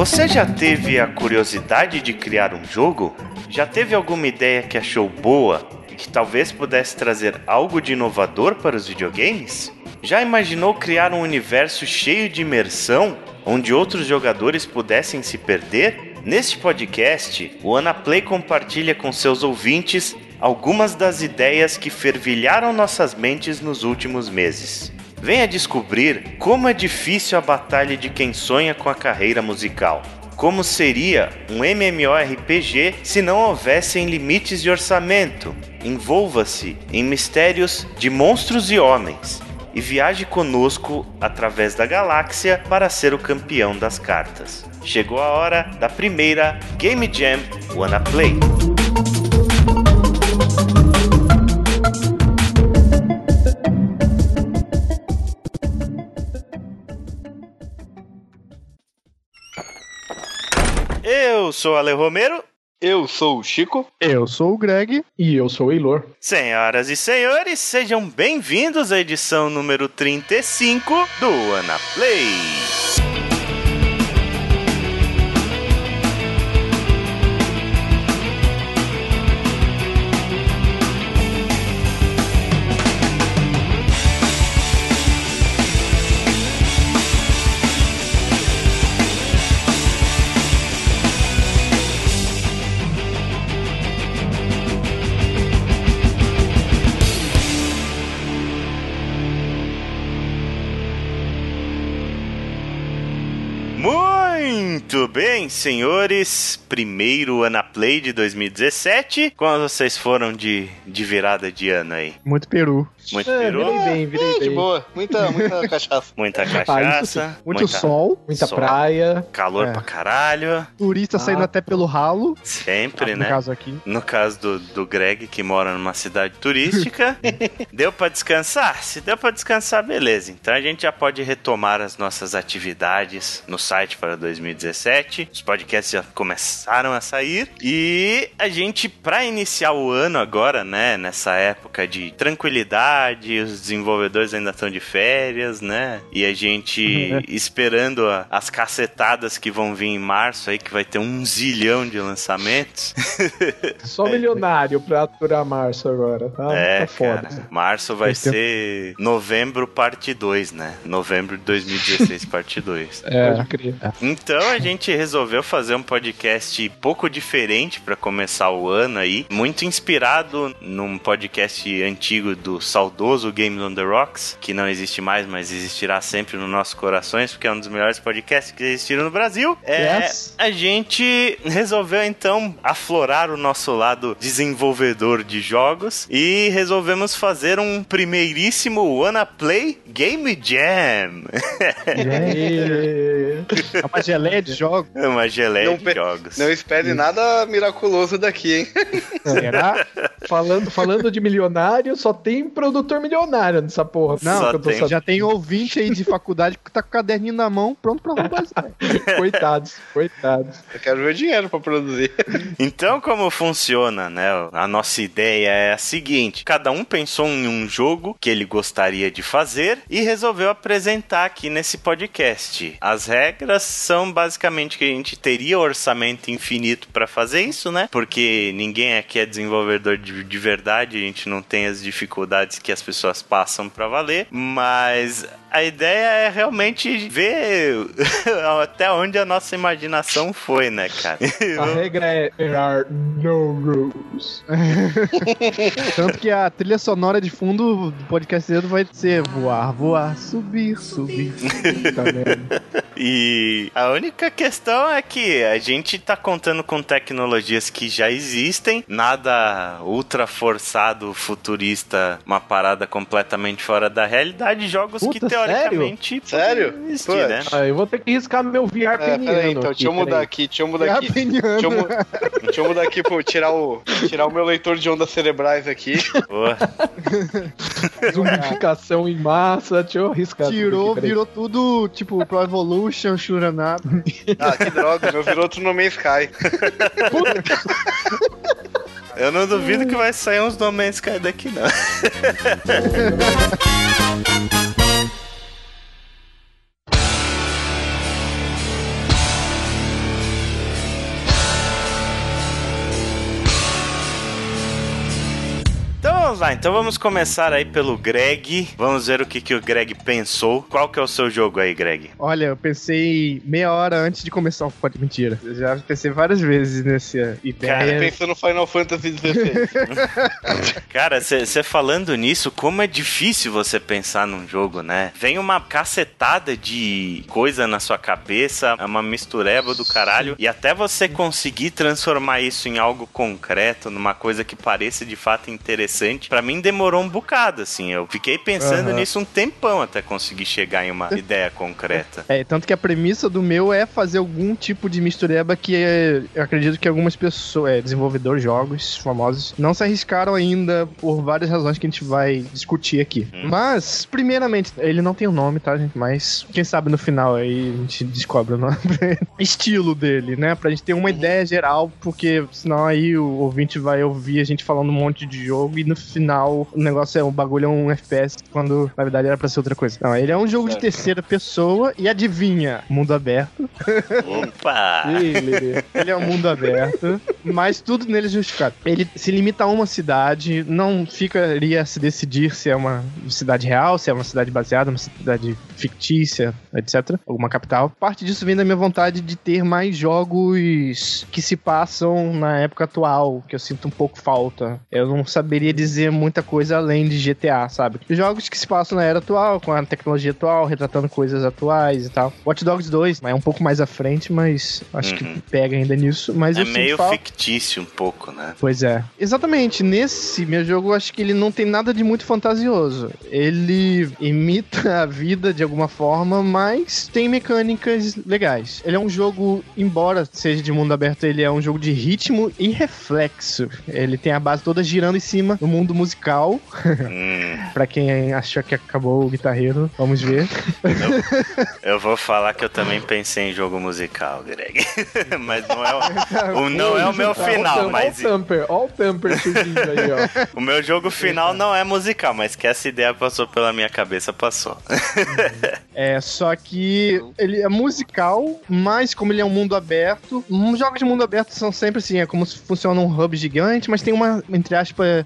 Você já teve a curiosidade de criar um jogo? Já teve alguma ideia que achou boa e que talvez pudesse trazer algo de inovador para os videogames? Já imaginou criar um universo cheio de imersão, onde outros jogadores pudessem se perder? Neste podcast, o Anaplay compartilha com seus ouvintes algumas das ideias que fervilharam nossas mentes nos últimos meses. Venha descobrir como é difícil a batalha de quem sonha com a carreira musical. Como seria um MMORPG se não houvessem limites de orçamento? Envolva-se em mistérios de monstros e homens e viaje conosco através da galáxia para ser o campeão das cartas. Chegou a hora da primeira Game Jam Wanna Play. Eu sou Ale Romero. Eu sou o Chico. Eu sou o Greg. E eu sou o Eilor. Senhoras e senhores, sejam bem-vindos à edição número 35 do Ana Play. Muito bem, senhores. Primeiro Anaplay de 2017. Como vocês foram de, de virada de ano aí? Muito peru. Muito É, peru? virei bem, virei É, de bem. boa. Muita, muita cachaça. Muita Ah, cachaça. sim. Muito muita sol. Muita Sol. praia. Calor É. pra caralho. Turista Ah. saindo até pelo ralo. Sempre, no né? caso aqui. No caso do, do Greg, que mora numa cidade turística, deu pra descansar? Se deu pra descansar, beleza. Então a gente já pode retomar as nossas atividades no site para 2017. Os podcasts já começaram a sair. E a gente, pra iniciar o ano agora, né? Nessa época de tranquilidade, os desenvolvedores ainda estão de férias, né? E a gente esperando a- as cacetadas que vão vir em março aí, que vai ter um zilhão de lançamentos. Só milionário pra aturar março agora, tá? É, tá foda. cara. Março vai Esse tempo- ser novembro parte 2, né? Novembro de 2016 parte 2. É. Então a gente resolveu fazer um podcast pouco diferente pra começar o ano aí, muito inspirado num podcast antigo do saudoso Games on the Rocks, que não existe mais, mas existirá sempre nos nossos corações, porque é um dos melhores podcasts que existiram no Brasil. É, Yes. a gente resolveu então aflorar o nosso lado desenvolvedor de jogos e resolvemos fazer um primeiríssimo Wanna Play Game Jam. E- É uma geleia de jogos. É uma geleia Não de jogos. Não espere nada miraculoso daqui, hein? Será? falando, falando de milionário, só tem produtor milionário nessa porra. Não, Só que eu tô tem. Já tem ouvinte aí de faculdade que tá com o caderninho na mão, pronto pra roubar isso. aí. Coitados, coitados. Eu quero ver dinheiro pra produzir. Então, como funciona, né? A nossa ideia é a seguinte: cada um pensou em um jogo que ele gostaria de fazer e resolveu apresentar aqui nesse podcast. As regras são basicamente que a gente teria orçamento infinito para fazer isso, né? Porque ninguém aqui é desenvolvedor de, de verdade, a gente não tem as dificuldades que as pessoas passam para valer, mas a ideia é realmente ver até onde a nossa imaginação foi, né, cara? A regra é there are no rules. Tanto que a trilha sonora de fundo do podcast vai ser voar, voar, subir, subir. Tá vendo? E a única questão é que a gente tá contando com tecnologias que já existem, nada ultra forçado, futurista, uma parada completamente fora da realidade, jogos que Puta, teoricamente Sério? poderiam existir, Pô, né? Ah, eu vou ter que riscar meu VR É, peniano. peraí, então, aqui, deixa eu mudar aqui, deixa eu mudar aqui. Deixa eu, mu- deixa eu mudar aqui pra eu tirar o, tirar o meu leitor de ondas cerebrais aqui. Pô, Zumbificação em massa, deixa eu riscar. tudo Tirou, aqui, virou tudo, tipo, Pro Evolution, Shuranado. Ah, que droga, meu virou outro No Man's Sky. eu não duvido que vai sair uns No Man's Sky daqui, não. Lá, então vamos começar aí pelo Greg. Vamos ver o que, que o Greg pensou. Qual que é o seu jogo aí, Greg? Olha, eu pensei meia hora antes de começar o pode mentira. Eu já pensei várias vezes nessa ideia. Cara, Pensando no Final Fantasy XVI. Cara, você falando nisso, como é difícil você pensar num jogo, né? Vem uma cacetada de coisa na sua cabeça, é uma mistureba do caralho, e até você conseguir transformar isso em algo concreto, numa coisa que pareça de fato interessante, pra mim demorou um bocado, assim. Eu fiquei pensando Aham. nisso um tempão até conseguir chegar em uma ideia concreta. É, tanto que a premissa do meu é fazer algum tipo de mistureba que é, eu acredito que algumas pessoas, é, desenvolvedores de jogos famosos, não se arriscaram ainda por várias razões que a gente vai discutir aqui. Hum. Mas, primeiramente, ele não tem o nome, tá, gente? Mas quem sabe no final aí a gente descobre o nome. Estilo dele, né? Pra gente ter uma ideia geral, porque senão aí o ouvinte vai ouvir a gente falando um monte de jogo e no final o negócio é o bagulho é um FPS quando na verdade era pra ser outra coisa. Não, ele é um jogo de terceira pessoa e adivinha, mundo aberto. Opa! Lili. Ele é um mundo aberto, mas tudo nele é justificado. Ele se limita a uma cidade, não ficaria a se decidir se é uma cidade real, se é uma cidade baseada, uma cidade fictícia, etc. Alguma capital. Parte disso vem da minha vontade de ter mais jogos que se passam na época atual, que eu sinto um pouco falta. Eu não saberia dizer muita coisa além de GTA, sabe? Jogos que se passam na era atual, com a tecnologia atual, retratando coisas atuais e tal. Watch Dogs 2 é um pouco mais à frente, mas acho Uhum. que pega ainda nisso. Mas É meio falta- fictício um pouco, né? Pois é. Exatamente. Nesse meu jogo, eu acho que ele não tem nada de muito fantasioso. Ele imita a vida de alguma forma, mas tem mecânicas legais. Ele é um jogo, embora seja de mundo aberto, ele é um jogo de ritmo e reflexo. Ele tem a base toda girando em cima do mundo musical. Hum, Pra quem achou que acabou o guitarreiro, vamos ver. eu vou falar que eu também pensei em jogo musical, Greg. mas não é o, o- não é o meu final, o mas Tamper, ó o Tamper surgindo aí, ó. o meu jogo final não é musical, mas que essa ideia passou pela minha cabeça, passou. É, só que ele é musical, mas como ele é um mundo aberto, jogos de mundo aberto são sempre assim, é como se funciona um hub gigante, mas tem uma, entre aspas,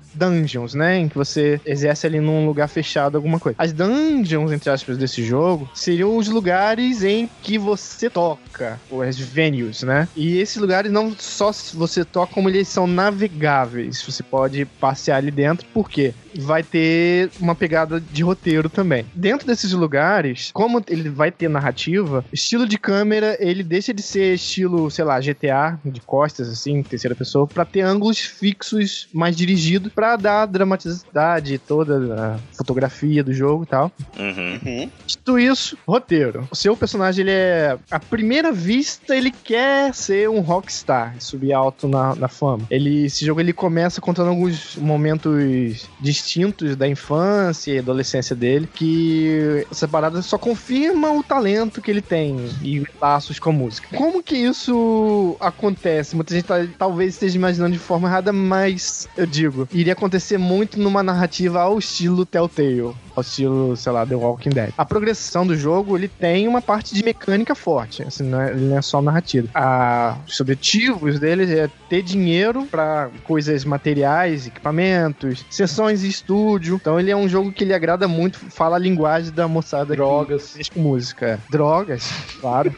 dungeons, né? Em que você exerce ali num lugar fechado alguma coisa. As dungeons, entre aspas, desse jogo, seriam os lugares em que você toca, ou as venues, né? E esses lugares não só você toca, como eles são navegáveis. Você pode passear ali dentro, por quê? Vai ter uma pegada de roteiro também. Dentro desses lugares, como ele vai ter narrativa, estilo de câmera, ele deixa de ser estilo, sei lá, GTA, de costas, assim, terceira pessoa, pra ter ângulos fixos, mais dirigidos, pra dar a dramaticidade, toda a fotografia do jogo e tal. Uhum. Uhum. Dito isso, roteiro. O seu personagem, ele é. À primeira vista, ele quer ser um rockstar, subir alto na, na fama. Ele, esse jogo ele começa contando alguns momentos distintos da infância e adolescência dele, que essa parada só confirma o talento que ele tem e os laços com a música. Como que isso acontece? Muita gente tá- talvez esteja imaginando de forma errada, mas eu digo, iria acontecer muito numa narrativa ao estilo Telltale ao estilo, sei lá, The Walking Dead. A progressão do jogo, ele tem uma parte de mecânica forte, assim, não é, ele não é só narrativa. A, os objetivos dele é ter dinheiro pra coisas materiais, equipamentos, sessões estúdio. Então ele é um jogo que ele agrada muito, fala a linguagem da moçada Drogas. que música. Drogas, claro.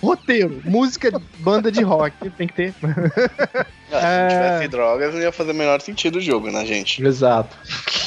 Roteiro, música, banda de rock, tem que ter. Ah, se É. tivesse drogas, não ia fazer o menor sentido o jogo, né, gente? Exato.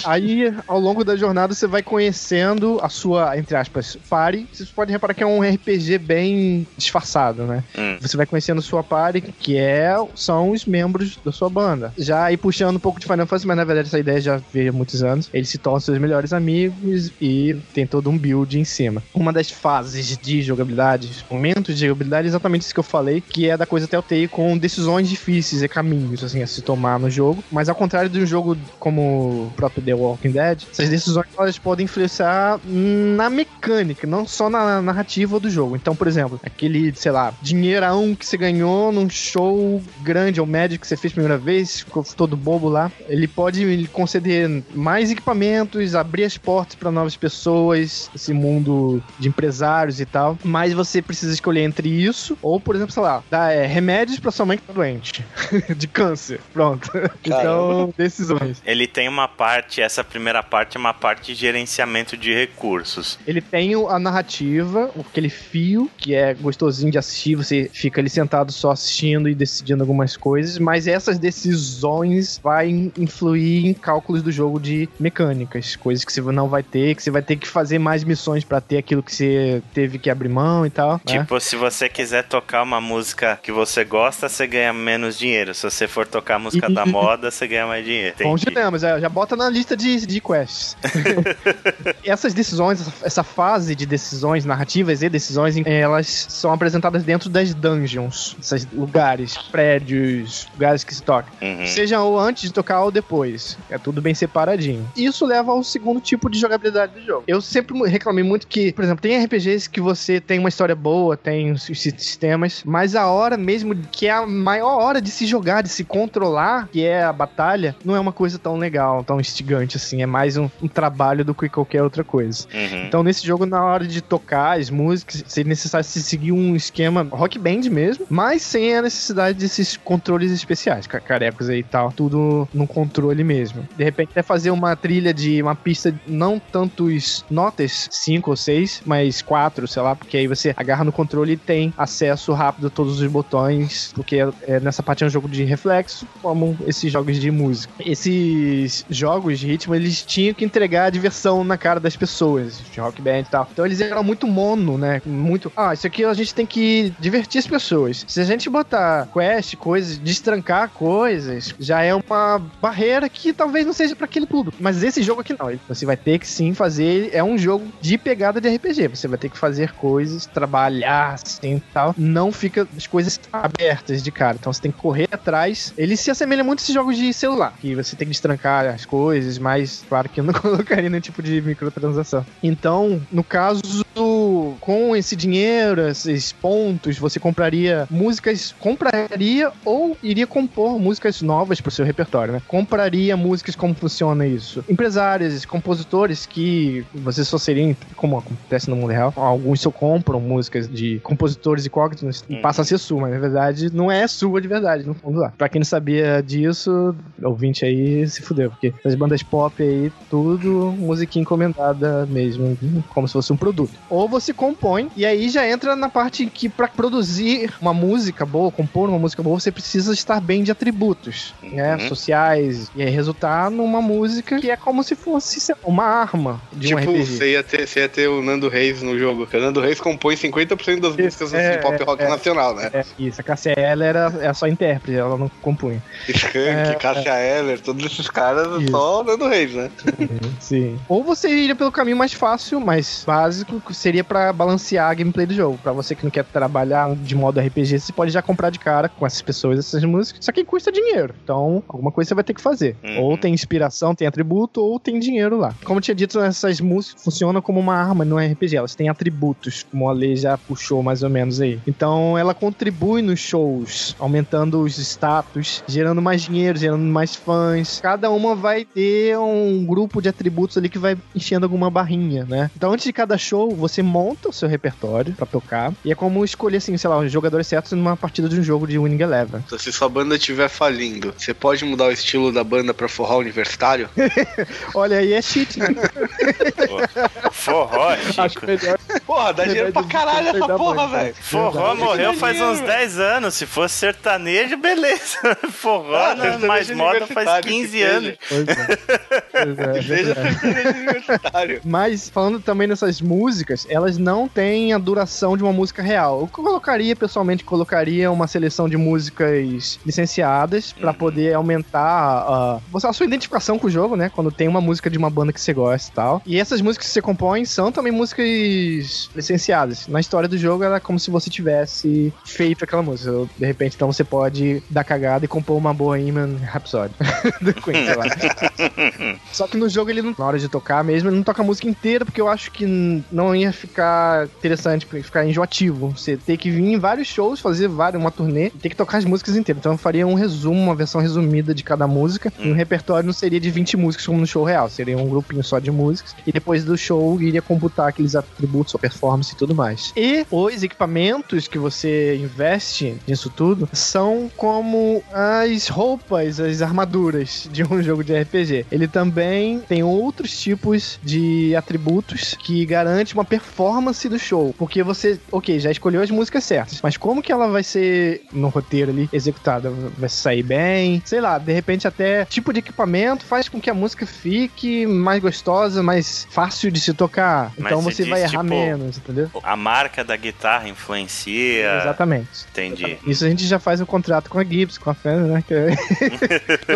Aí, ao longo da jornada, você vai conhecendo a sua, entre aspas, party. Você pode reparar que é um RPG bem disfarçado, né? Hum. Você vai conhecendo sua party, que é, são os membros da sua banda. Já aí puxando um pouco de Final Fantasy, mas na verdade essa ideia já veio há muitos anos. Eles se tornam seus melhores amigos e tem todo um build em cima. Uma das fases de jogabilidade, momentos de jogabilidade, é exatamente isso que eu falei, que é da coisa Telltale com decisões difíceis e caminhos, assim, a se tomar no jogo. Mas ao contrário de um jogo como o próprio The Walking Dead, essas decisões elas podem influenciar na mecânica, não só na narrativa do jogo. Então, por exemplo, aquele, sei lá, dinheirão que você ganhou num show grande ou médio que você fez a primeira vez, ficou todo bobo lá, ele pode conceder mais equipamentos, abrir as portas para novas pessoas, esse mundo de empresários e tal. Mas você precisa escolher entre isso ou, por exemplo, sei lá, dar é, remédios para sua mãe que tá doente. de câncer. Pronto. Então, decisões. Ele tem uma parte, essa primeira parte é uma parte de gerenciamento de recursos. Ele tem o- a narrativa, aquele fio que é gostosinho de assistir, você fica ali sentado só assistindo e decidindo algumas coisas, mas essas decisões vai influir em cálculos do jogo de mecânicas, coisas que você não vai ter, que você vai ter que fazer mais missões pra ter aquilo que você teve que abrir mão e tal. né? Tipo, se você quiser tocar uma música que você gosta, você ganha menos dinheiro. Se você for tocar a música da moda, você ganha mais dinheiro. Bom dilema, já, já bota na lista de, de quests. Essas decisões, essa- essa fase de decisões narrativas e decisões, elas são apresentadas dentro das dungeons, esses lugares, prédios, lugares que se tocam. Uhum. Seja ou antes de tocar ou depois. É tudo bem separadinho. Isso leva ao segundo tipo de jogabilidade do jogo. Eu sempre reclamei muito que, por exemplo, tem RPGs que você tem uma história boa, tem os sistemas, mas a hora mesmo que é a maior hora de se jogar, de se controlar, que é a batalha, não é uma coisa tão legal, tão instigante assim. É mais um, um trabalho do que qualquer outra coisa. Uhum. Então, nesse jogo, na hora de tocar as músicas, seria necessário se seguir um esquema rock band mesmo, mas sem a necessidade desses controles especiais, ca- carecos aí e tal, tudo no controle mesmo. De repente, até fazer uma trilha de uma pista, não tantos notas, cinco ou seis, mas quatro, sei lá, porque aí você agarra no controle e tem acesso rápido a todos os botões, porque é, nessa parte é um jogo de reflexo, como esses jogos de música. Esses jogos de ritmo, eles tinham que entregar a diversão na cara das pessoas, de rock band e tal. Então eles eram muito mono, né? Muito. Ah, isso aqui a gente tem que divertir as pessoas. Se a gente botar quest, coisas, destrancar coisas, já é uma barreira que talvez não seja pra aquele público. Mas esse jogo aqui não. Você vai ter que sim fazer. É um jogo de pegada de RPG. Você vai ter que fazer coisas, trabalhar assim tal. Não fica as coisas abertas de cara. Então você tem que correr atrás. Ele se assemelha muito a esses jogos de celular, que você tem que destrancar as coisas, mas claro que eu não colocaria nenhum tipo de microtransação. Então, no caso, com esse dinheiro, esses pontos, você compraria músicas, compraria ou iria compor músicas novas pro seu repertório, né? Compraria músicas, como funciona isso? Empresários, compositores que você só seria, como acontece no mundo real, alguns só compram músicas de compositores incógnitos e Uhum. passa a ser sua, mas na verdade não é sua de verdade, no fundo lá. Pra quem não sabia disso, ouvinte aí se fudeu, porque as bandas pop aí, tudo musiquinha encomendada mesmo, como se fosse um produto. Ou você compõe, e aí já entra na parte que pra produzir uma música boa, compor uma música boa, você precisa estar bem de atributos, né, Uhum. sociais, e aí resultar numa música que é como se fosse uma arma de um Tipo, RPG. você ia, ter, você ia ter o Nando Reis no jogo. O Nando Reis compõe 50% das músicas É, pop rock é. nacional, né? É, isso, a Cassia ela era, era só intérprete, ela não compunha. Skank, É, Cássia Eller, todos esses caras, Isso. só o Nando Reis, né? Sim. Ou você iria pelo caminho mais fácil, mais básico, que seria pra balancear a gameplay do jogo. Pra você que não quer trabalhar de modo RPG, você pode já comprar de cara com essas pessoas essas músicas. Só que custa dinheiro. Então, alguma coisa você vai ter que fazer. Uhum. Ou tem inspiração, tem atributo, ou tem dinheiro lá. Como eu tinha dito, essas músicas funcionam como uma arma no RPG. Elas têm atributos, como a lei já puxou mais ou menos aí. Então, ela contribui nos shows, aumentando os status, gerando mais dinheiro, gerando mais fãs. Cada uma vai ter um grupo de atributos ali que vai enchendo alguma barrinha, né? Então, antes de cada show, você monta o seu repertório pra tocar. E é como escolher, assim, sei lá, os jogadores certos numa partida de um jogo de Winning Eleven. Então, se sua banda estiver falindo, você pode mudar o estilo da banda pra forró universitário? Olha aí, é cheat, né? Forró, Acho Chico. melhor. Porra, dá dinheiro pra caralho essa Da porra, velho. Forró morreu faz uns Dinheiro. 10 anos. Se fosse sertanejo, beleza. Forró Ah, na sertanejo mais moda faz universitário, 15 que anos. Pois é. Pois é, Seja sertanejo universitário. Mas falando também nessas músicas, elas não têm a duração de uma música real. Eu colocaria, pessoalmente, colocaria uma seleção de músicas licenciadas pra Uhum. poder aumentar a, a sua identificação com o jogo, né? Quando tem uma música de uma banda que você gosta e tal. E essas músicas que você compõe são também músicas licenciadas. Na história do jogo, ela é como se você tivesse feito aquela música. De repente, então você pode dar cagada e compor uma Bohemian Rhapsody do Queen, sei lá. Só que no jogo ele não, na hora de tocar mesmo, ele não toca a música inteira, porque eu acho que não ia ficar ficar interessante, pra ficar enjoativo. Você ter que vir em vários shows, fazer vários, uma turnê, e ter que tocar as músicas inteiras. Então eu faria um resumo, uma versão resumida de cada música. E o repertório não seria de 20 músicas como no show real, seria um grupinho só de músicas. E depois do show iria computar aqueles atributos, sua performance e tudo mais. E os equipamentos que você investe nisso tudo são como as roupas, as armaduras de um jogo de RPG. Ele também tem outros tipos de atributos que garante uma performance do show. Porque você, ok, já escolheu as músicas certas, mas como que ela vai ser no roteiro ali executada? Vai sair bem? Sei lá, de repente até tipo de equipamento faz com que a música fique mais gostosa, mais fácil de se tocar. Mas então você você vai diz, errar tipo, menos, entendeu? A marca da guitarra influencia. Exatamente. Entendi. Isso a gente já faz um contrato com a Gibbs, com a Fender, né? Que é...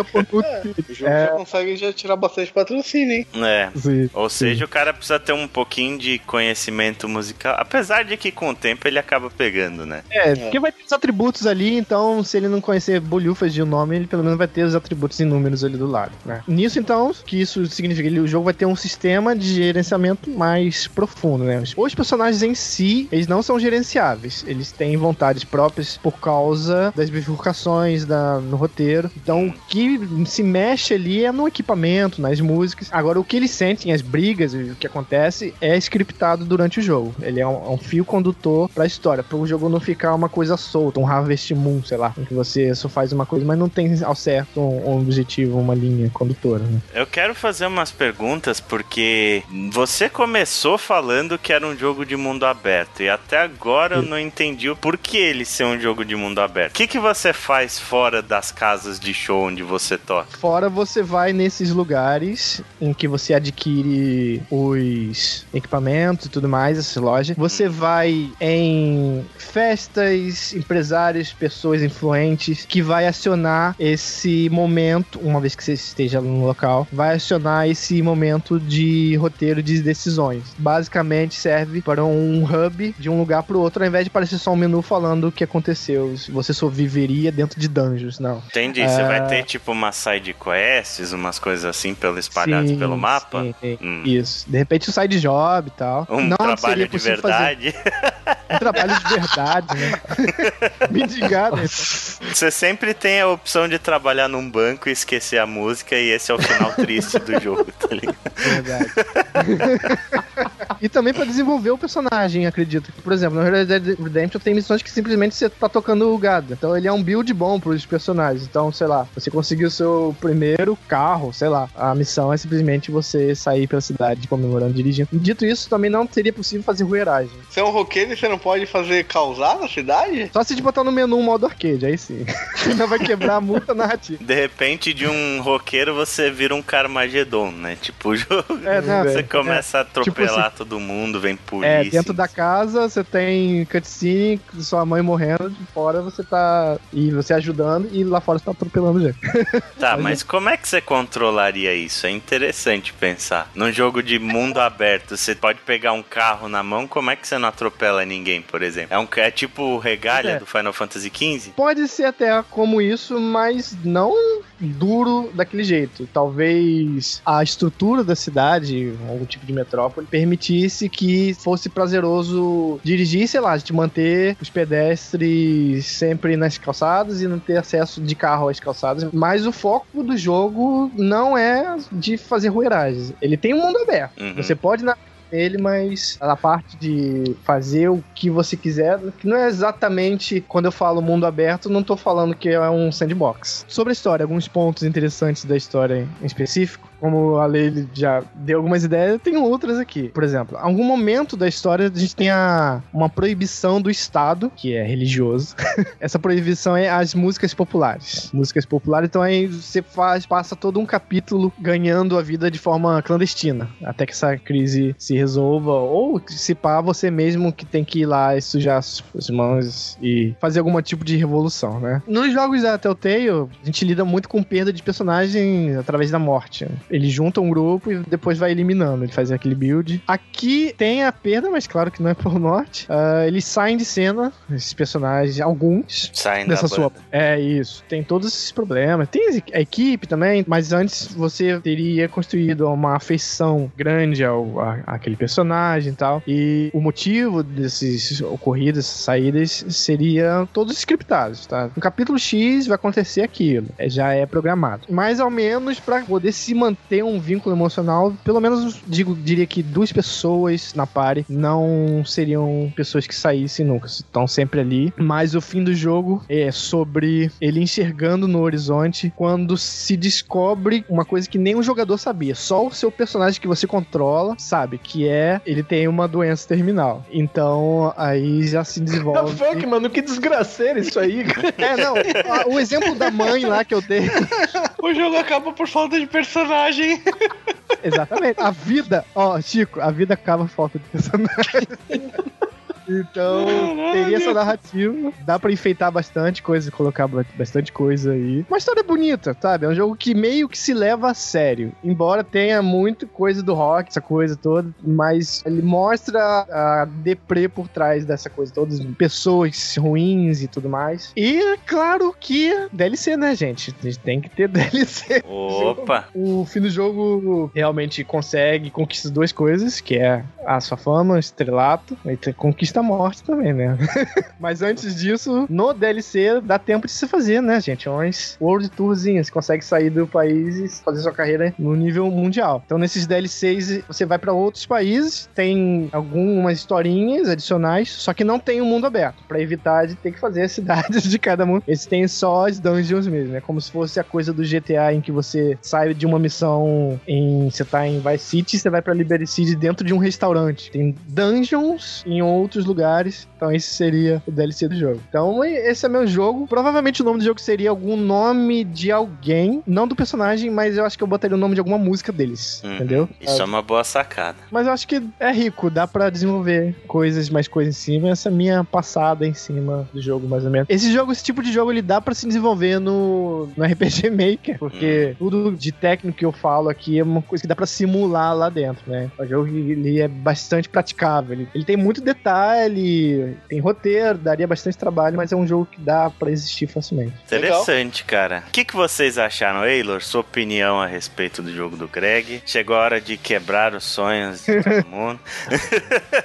O jogo É. já consegue já tirar bastante patrocínio, hein? É. Sim. Ou seja, o cara precisa ter um pouquinho de conhecimento musical. Apesar de que com o tempo ele acaba pegando, né? É, porque vai ter os atributos ali, então se ele não conhecer bolhufas de um nome, ele pelo menos vai ter os atributos em números ali do lado, né? Nisso, então, que isso significa que o jogo vai ter um sistema de gerenciamento mais profundo, né? Os- personagens em si, eles não são gerenciáveis, eles têm vontades próprias por causa das bifurcações da, no roteiro. Então, o que se mexe ali é no equipamento, nas músicas. Agora, o que eles sentem, as brigas, e o que acontece, é scriptado durante o jogo. Ele é um, é um fio condutor pra história, para o jogo não ficar uma coisa solta, um Harvest Moon, sei lá, em que você só faz uma coisa, mas não tem ao certo um, um objetivo, uma linha condutora, né? Eu quero fazer umas perguntas porque você começou falando que era um jogo de mundo aberto e até agora eu não entendi o porquê ele ser um jogo de mundo aberto. O que, que você faz fora das casas de show onde você toca? Fora você vai nesses lugares em que você adquire os equipamentos e tudo mais, essa loja. Você vai em festas, empresários, pessoas influentes que vai acionar esse momento, uma vez que você esteja no local, vai acionar esse momento de roteiro de decisões. Basicamente serve para um hub de um lugar para o outro, ao invés de parecer só um menu falando o que aconteceu, você sobreviveria dentro de dungeons, não. Entendi, você É. vai ter tipo umas side quests, umas coisas assim pelo espalhadas Sim, pelo mapa? sim, sim. Hum. Isso. De repente um side job e tal. Um não trabalho de verdade. Um trabalho de verdade, né? Mendigar, né? Você sempre tem a opção de trabalhar num banco e esquecer a música, e esse é o final triste do jogo, tá ligado? Verdade. e também pra desenvolver o personagem, acredito. Por exemplo, no Red Dead Redemption tem missões que simplesmente você tá tocando o gado. Então ele é um build bom pros personagens. Então, sei lá, você conseguiu o seu primeiro carro, sei lá. A missão é simplesmente você sair pela cidade comemorando, dirigindo. Dito isso, também não seria possível fazer rueragem. Você é um roqueiro e você não pode fazer causar na cidade? Só se te botar no menu um modo arcade, aí sim. Ainda vai quebrar a multa narrativa. De repente, de um roqueiro, você vira um Carmageddon, né? Tipo, o jogo. É, não, Você é, começa a Tipo atropelar todo mundo, vem polícia. É, dentro da casa você tem cutscene, sua mãe morrendo, de fora você tá. E você ajudando, e lá fora você tá atropelando gente. Tá, mas como é que você controlaria isso? É interessante pensar. Num jogo de mundo aberto, você pode pegar um carro na mão, como é que você não atropela ninguém, por exemplo? É, um, é tipo regalha É. do Final Fantasy XV? Pode ser até como isso, mas não duro daquele jeito. Talvez a estrutura da cidade, algum tipo de metrópole, permitisse que fosse prazeroso dirigir, sei lá, de manter os pedestres sempre nas calçadas e não ter acesso de carro às calçadas. Mas o foco do jogo não é de fazer rueragens. Ele tem um mundo aberto. Uhum. Você pode navegar nele, mas a parte de fazer o que você quiser, que não é exatamente quando eu falo mundo aberto, não tô falando que é um sandbox. Sobre a história, alguns pontos interessantes da história em específico. Como a Leile já deu algumas ideias, eu tenho outras aqui. Por exemplo, em algum momento da história a gente tem a, uma proibição do Estado, que é religioso. Essa proibição é as músicas populares. Músicas populares, então aí você faz, passa todo um capítulo ganhando a vida de forma clandestina, até que essa crise se resolva, ou se pá, você mesmo que tem que ir lá e sujar as, as mãos e fazer algum tipo de revolução, né? Nos jogos da Telltale, a gente lida muito com perda de personagem através da morte. Ele junta um grupo e depois vai eliminando. Ele faz aquele build. Aqui tem a perda, mas claro que não é por norte. Uh, eles saem de cena, esses personagens, alguns. Saem dessa sua. banda. É isso. Tem todos esses problemas. Tem a equipe também, mas antes você teria construído uma afeição grande ao a, àquele personagem e tal. E o motivo desses ocorridos, saídas, seria todos scriptados, tá? No capítulo X vai acontecer aquilo. É, já é programado. Mas ao menos para poder se manter um vínculo emocional, pelo menos digo, diria que duas pessoas na party não seriam pessoas que saíssem nunca. Estão sempre ali. Mas o fim do jogo é sobre ele enxergando no horizonte quando se descobre uma coisa que nem o jogador sabia. Só o seu personagem que você controla sabe, que é ele tem uma doença terminal. Então aí já se The desenvolve. fuck, mano, que desgraceira isso aí. É, não. O exemplo da mãe lá que eu dei. O jogo acaba por falta de personagem. Exatamente. A vida, ó, Chico, a vida acaba por falta de personagem. Então, teria essa narrativa. Dá pra enfeitar bastante coisa, colocar ba- bastante coisa aí. Uma história bonita, sabe? É um jogo que meio que se leva a sério. Embora tenha muito coisa do rock, essa coisa toda, mas ele mostra a deprê por trás dessa coisa toda. Pessoas ruins e tudo mais. E, claro que DLC, né, gente? A gente tem que ter DLC. Opa! O fim do jogo realmente consegue, conquista duas coisas, que é a sua fama, estrelato, e conquista a morte também, né? Mas antes disso, no DLC dá tempo de se fazer, né, gente? Umas World Tourzinhas, você consegue sair do país e fazer sua carreira no nível mundial. Então nesses DLCs você vai pra outros países, tem algumas historinhas adicionais, só que não tem um mundo aberto, pra evitar de ter que fazer as cidades de cada mundo. Eles têm só as dungeons mesmo, né? Como se fosse a coisa do GTA em que você sai de uma missão em. Você tá em Vice City, você vai pra Liberty City dentro de um restaurante. Tem dungeons em outros lugares. Então esse seria o DLC do jogo. Então esse é meu jogo. Provavelmente o nome do jogo seria algum nome de alguém, não do personagem, mas eu acho que eu botaria o nome de alguma música deles. Uhum. Entendeu? Isso é uma boa sacada. Mas eu acho que é rico, dá pra desenvolver coisas, mais coisas em cima. Essa é a minha passada em cima do jogo, mais ou menos. Esse jogo, esse tipo de jogo, ele dá pra se desenvolver no, no RPG Maker, porque tudo de técnico que eu falo aqui é uma coisa que dá pra simular lá dentro, né? O jogo ele é bastante praticável. Ele, ele tem muito detalhe, tem roteiro, daria bastante trabalho, mas é um jogo que dá pra existir facilmente. Interessante, cara. O que, que vocês acharam, Eilor? Sua opinião a respeito do jogo do Greg? Chegou a hora de quebrar os sonhos de todo mundo.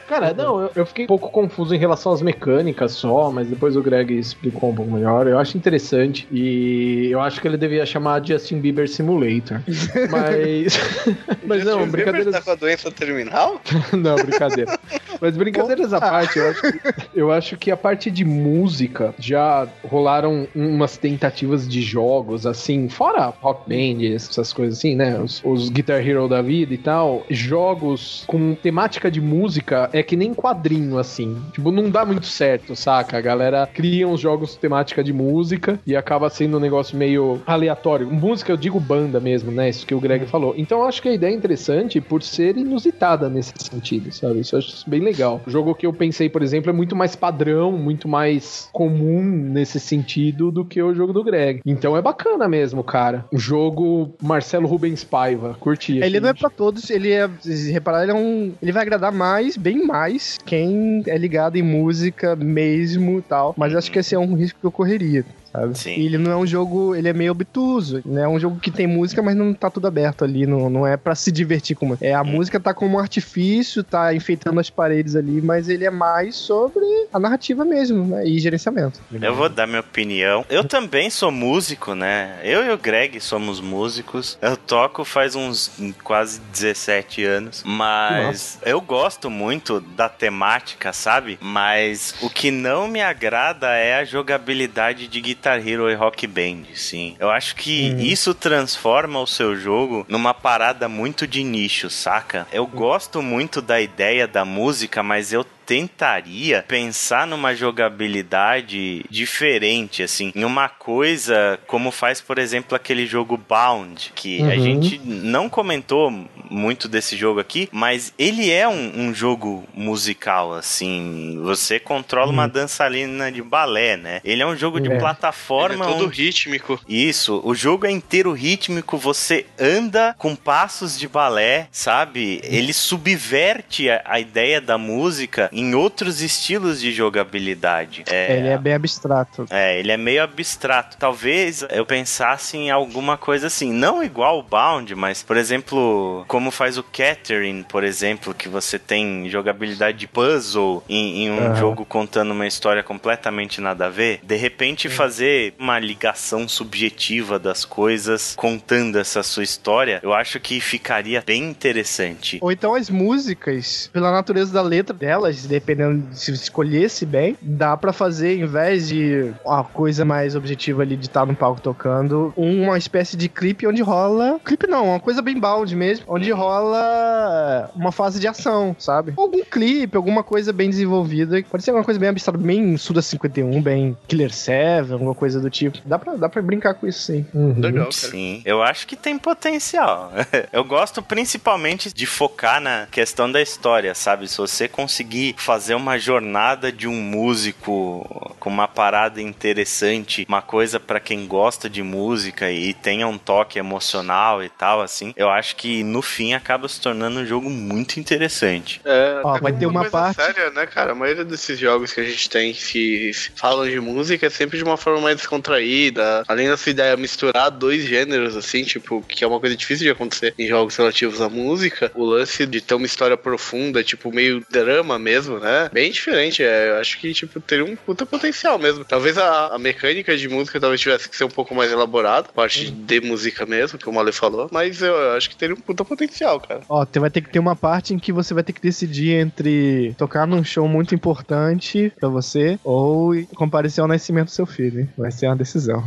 Cara, não, eu, eu fiquei um pouco confuso em relação às mecânicas só, mas depois o Greg explicou um pouco melhor. Eu acho interessante e eu acho que ele devia chamar Justin Bieber Simulator. Mas. mas não, Justin Bieber brincadeiras. tá com a doença terminal? Não, brincadeira. Mas brincadeiras à parte, eu acho, que, eu acho que a parte de música já rolaram umas tentativas de jogos, assim, fora Rock Band, essas coisas assim, né? Os, os Guitar Hero da vida e tal. Jogos com temática de música é que nem quadrinho, assim. Tipo, não dá muito certo, saca? A galera cria uns jogos com temática de música e acaba sendo um negócio meio aleatório. Música, eu digo banda mesmo, né? Isso que o Greg falou. Então eu acho que a ideia é interessante por ser inusitada nesse sentido, sabe? Isso eu acho bem legal. O jogo que eu pensei, por exemplo, é muito mais padrão, muito mais comum nesse sentido do que o jogo do Greg. Então é bacana mesmo, cara. O jogo Marcelo Rubens Paiva, curti. Ele assim. não é pra todos, ele é. Se reparar, ele é um. Ele vai agradar mais, bem mais, quem é ligado em música mesmo e tal. Mas acho que esse é um risco que eu correria. Sabe? Sim. E ele não é um jogo, ele é meio obtuso, né? É um jogo que tem música, mas não tá tudo aberto ali, não, não é pra se divertir com É, a música tá como um artifício, tá enfeitando as paredes ali, mas ele é mais sobre a narrativa mesmo, né? E gerenciamento. Eu vou dar minha opinião. Eu também sou músico, né? Eu e o Greg somos músicos. Eu toco faz uns quase 17 anos. Mas eu gosto muito da temática, sabe? Mas o que não me agrada é a jogabilidade de Guitar Hero e Rock Band, sim. Eu acho que isso transforma o seu jogo numa parada muito de nicho, saca? Eu gosto muito da ideia da música, mas eu tentaria pensar numa jogabilidade diferente, assim, em uma coisa como faz, por exemplo, aquele jogo Bound, que a Uhum. gente não comentou muito desse jogo aqui, mas ele é um, um jogo musical, assim. Você controla uma dançarina de balé, né? Ele é um jogo de É. Ele plataforma é todo onde rítmico. isso, o jogo é inteiro rítmico, você anda com passos de balé, sabe? Ele subverte a, a ideia da música em outros estilos de jogabilidade. É, Ele é bem abstrato. é, ele é meio abstrato. Talvez eu pensasse em alguma coisa assim, não igual o Bound, mas, por exemplo, como faz o Catherine, por exemplo, que você tem jogabilidade de puzzle em, em um Aham. jogo contando uma história completamente nada a ver. De repente, fazer uma ligação subjetiva das coisas contando essa sua história, eu acho que ficaria bem interessante. Ou então as músicas, pela natureza da letra delas, dependendo de se você escolhesse bem, dá pra fazer, em vez de uma coisa mais objetiva ali de estar no palco tocando, uma espécie de clipe onde rola. Clipe não, uma coisa bem balde mesmo, onde rola uma fase de ação, sabe? Algum clipe, alguma coisa bem desenvolvida. Pode ser alguma coisa bem abstrata, bem Suda 51, bem Killer 7, alguma coisa do tipo. Dá pra, dá pra brincar com isso sim. Uhum. Legal, cara. Sim, eu acho que tem potencial. eu gosto principalmente de focar na questão da história, sabe? Se você conseguir fazer uma jornada de um músico com uma parada interessante, uma coisa pra quem gosta de música e tenha um toque emocional e tal, assim, eu acho que no fim acaba se tornando um jogo muito interessante. É, Ó, vai ter uma parte- séria, né, cara? A maioria desses jogos que a gente tem que falam de música é sempre de uma forma mais descontraída. Além dessa ideia misturar dois gêneros, assim, tipo, que é uma coisa difícil de acontecer em jogos relativos à música. O lance de ter uma história profunda, tipo, meio drama mesmo, né? Bem diferente. É, eu acho que, tipo, teria um puta potencial mesmo. Talvez a, a mecânica de música talvez tivesse que ser um pouco mais elaborada, parte de música mesmo, que o Male falou. Mas eu acho que teria um puta potencial, cara. Ó, te- vai ter que ter uma parte em que você vai ter que decidir entre tocar num show muito importante pra você ou comparecer ao nascimento do seu filho. hein? Vai ser uma decisão.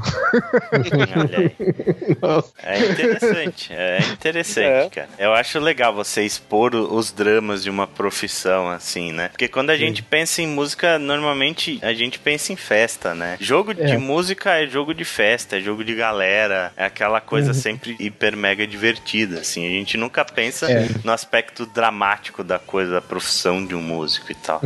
Olha aí. Nossa. É interessante, é interessante, É. cara. Eu acho legal você expor os dramas de uma profissão, assim, né? Porque quando a gente pensa em música, normalmente a gente pensa em festa, né? Jogo de É. música é jogo de festa, é jogo de galera, é aquela coisa sempre hiper mega divertida, assim. A gente nunca pensa É. no aspecto dramático da coisa, da profissão de um músico e tal.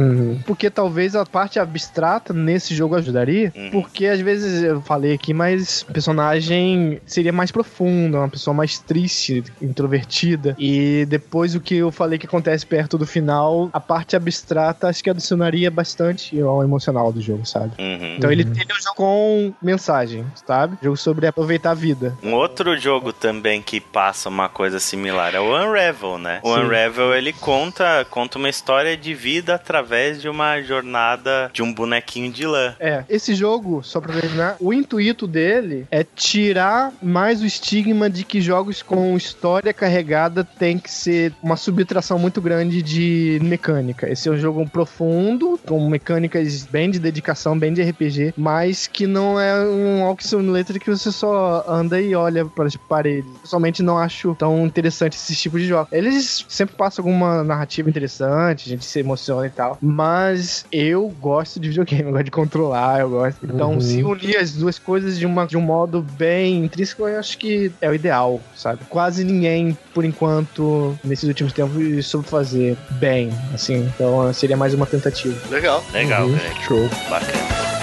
Porque talvez a parte abstrata nesse jogo ajudaria, Uhum. porque às vezes eu falei aqui, mas o personagem seria mais profundo, uma pessoa mais triste, introvertida. E depois o que eu falei que acontece perto do final, a parte abstrata acho que adicionaria bastante ao emocional do jogo, sabe? Uhum. Então ele, ele é um jogo com mensagem, sabe? Jogo sobre aproveitar a vida. Um outro jogo também que passa uma coisa similar é o Unravel, né? O Sim. Unravel ele conta, conta uma história de vida através de uma jornada de um bonequinho de lã. É, esse jogo, só pra terminar, o intuito dele é tirar mais o estigma de que jogos com história carregada tem que ser uma subtração muito grande de mecânica. Esse é um jogo profundo, com mecânicas bem de dedicação, bem de RPG, mas que não é um Walk Simulator que você só anda e olha para as paredes. Pessoalmente não acho tão interessante esse tipo de jogo. Eles sempre passam alguma narrativa interessante, a gente se emociona e tal, mas eu gosto de videogame, eu gosto de controlar, eu gosto. Então, Uhum. se unir as duas coisas de, uma, de um modo bem intrínseco, eu acho que é o ideal, sabe? Quase ninguém, por enquanto, nesses últimos tempos, soube fazer bem, assim. Então, seria mais uma tentativa. Legal. Legal, Uhum. Show. Bacana.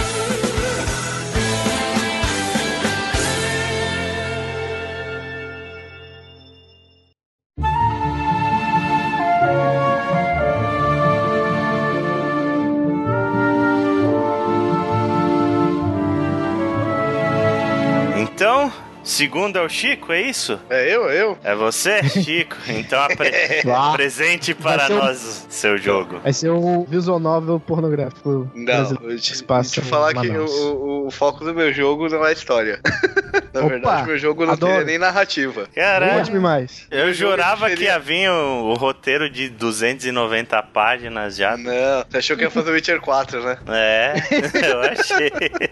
Segundo é o Chico, é isso? É eu, é eu. É você, Chico? Então apre apresente para ser um- nós seu jogo. Vai ser um visual novel pornográfico. Não, brasileiro. eu te, deixa falar que o, o- o foco do meu jogo não é história. Na Opa, verdade, meu jogo não adoro. teria nem narrativa. Caralho. Mais. Eu jurava que ia vir o, o roteiro de 290 páginas já. Não, você achou que ia fazer Witcher 4, né? É, eu achei.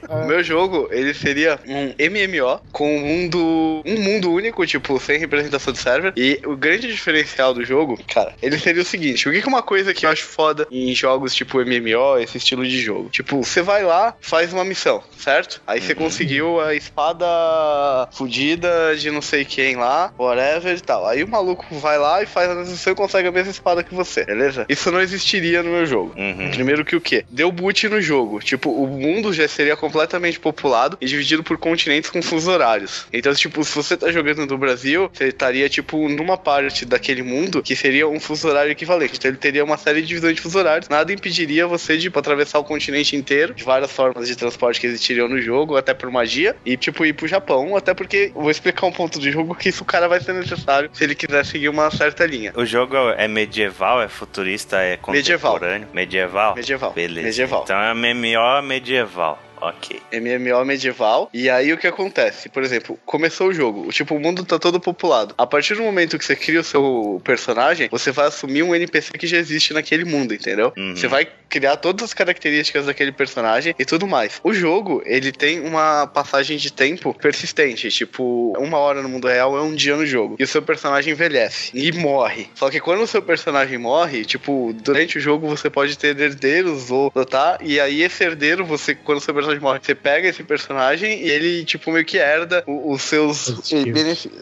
O meu jogo, ele seria um MMO com um mundo. Um mundo único, tipo, sem representação de server. E o grande diferencial do jogo, cara, ele seria o seguinte: o que é uma coisa que eu acho foda em jogos tipo MMO, esse estilo de jogo? Tipo, você vai lá, faz uma missão, certo? Aí você uhum. conseguiu a espada fudida de não sei quem lá, whatever e tal. Aí o maluco vai lá e faz a missão e consegue a mesma espada que você, beleza? Isso não existiria no meu jogo. Uhum. Primeiro que o quê? Deu boot no jogo. Tipo, o mundo já seria completamente populado e dividido por continentes com fusos horários. Então, tipo, se você tá jogando no Brasil, você estaria, tipo, numa parte daquele mundo que seria um fuso horário equivalente. Então ele teria uma série de divisões de fuso horários. Nada impediria você de tipo, atravessar o continente inteiro, de várias formas de transporte que existiriam no jogo, até por magia, e tipo, ir pro Japão, até porque vou explicar um ponto do jogo que isso o cara vai ser necessário se ele quiser seguir uma certa linha. O jogo é medieval, é futurista, é contemporâneo? Medieval. Medieval? Medieval. Beleza. Medieval. Então é MMO medieval. Ok. MMO medieval. E aí o que acontece? Por exemplo, começou o jogo. Tipo, o mundo tá todo populado. A partir do momento que você cria o seu personagem, você vai assumir um NPC que já existe naquele mundo, entendeu? Uhum. Você vai criar todas as características daquele personagem e tudo mais. O jogo, ele tem uma passagem de tempo persistente. Tipo, uma hora no mundo real é um dia no jogo. E o seu personagem envelhece e morre. Só que quando o seu personagem morre, tipo, durante o jogo você pode ter herdeiros ou tá? E aí esse herdeiro, você, quando o seu personagem personagem morre. Você pega esse personagem e ele, tipo, meio que herda os seus.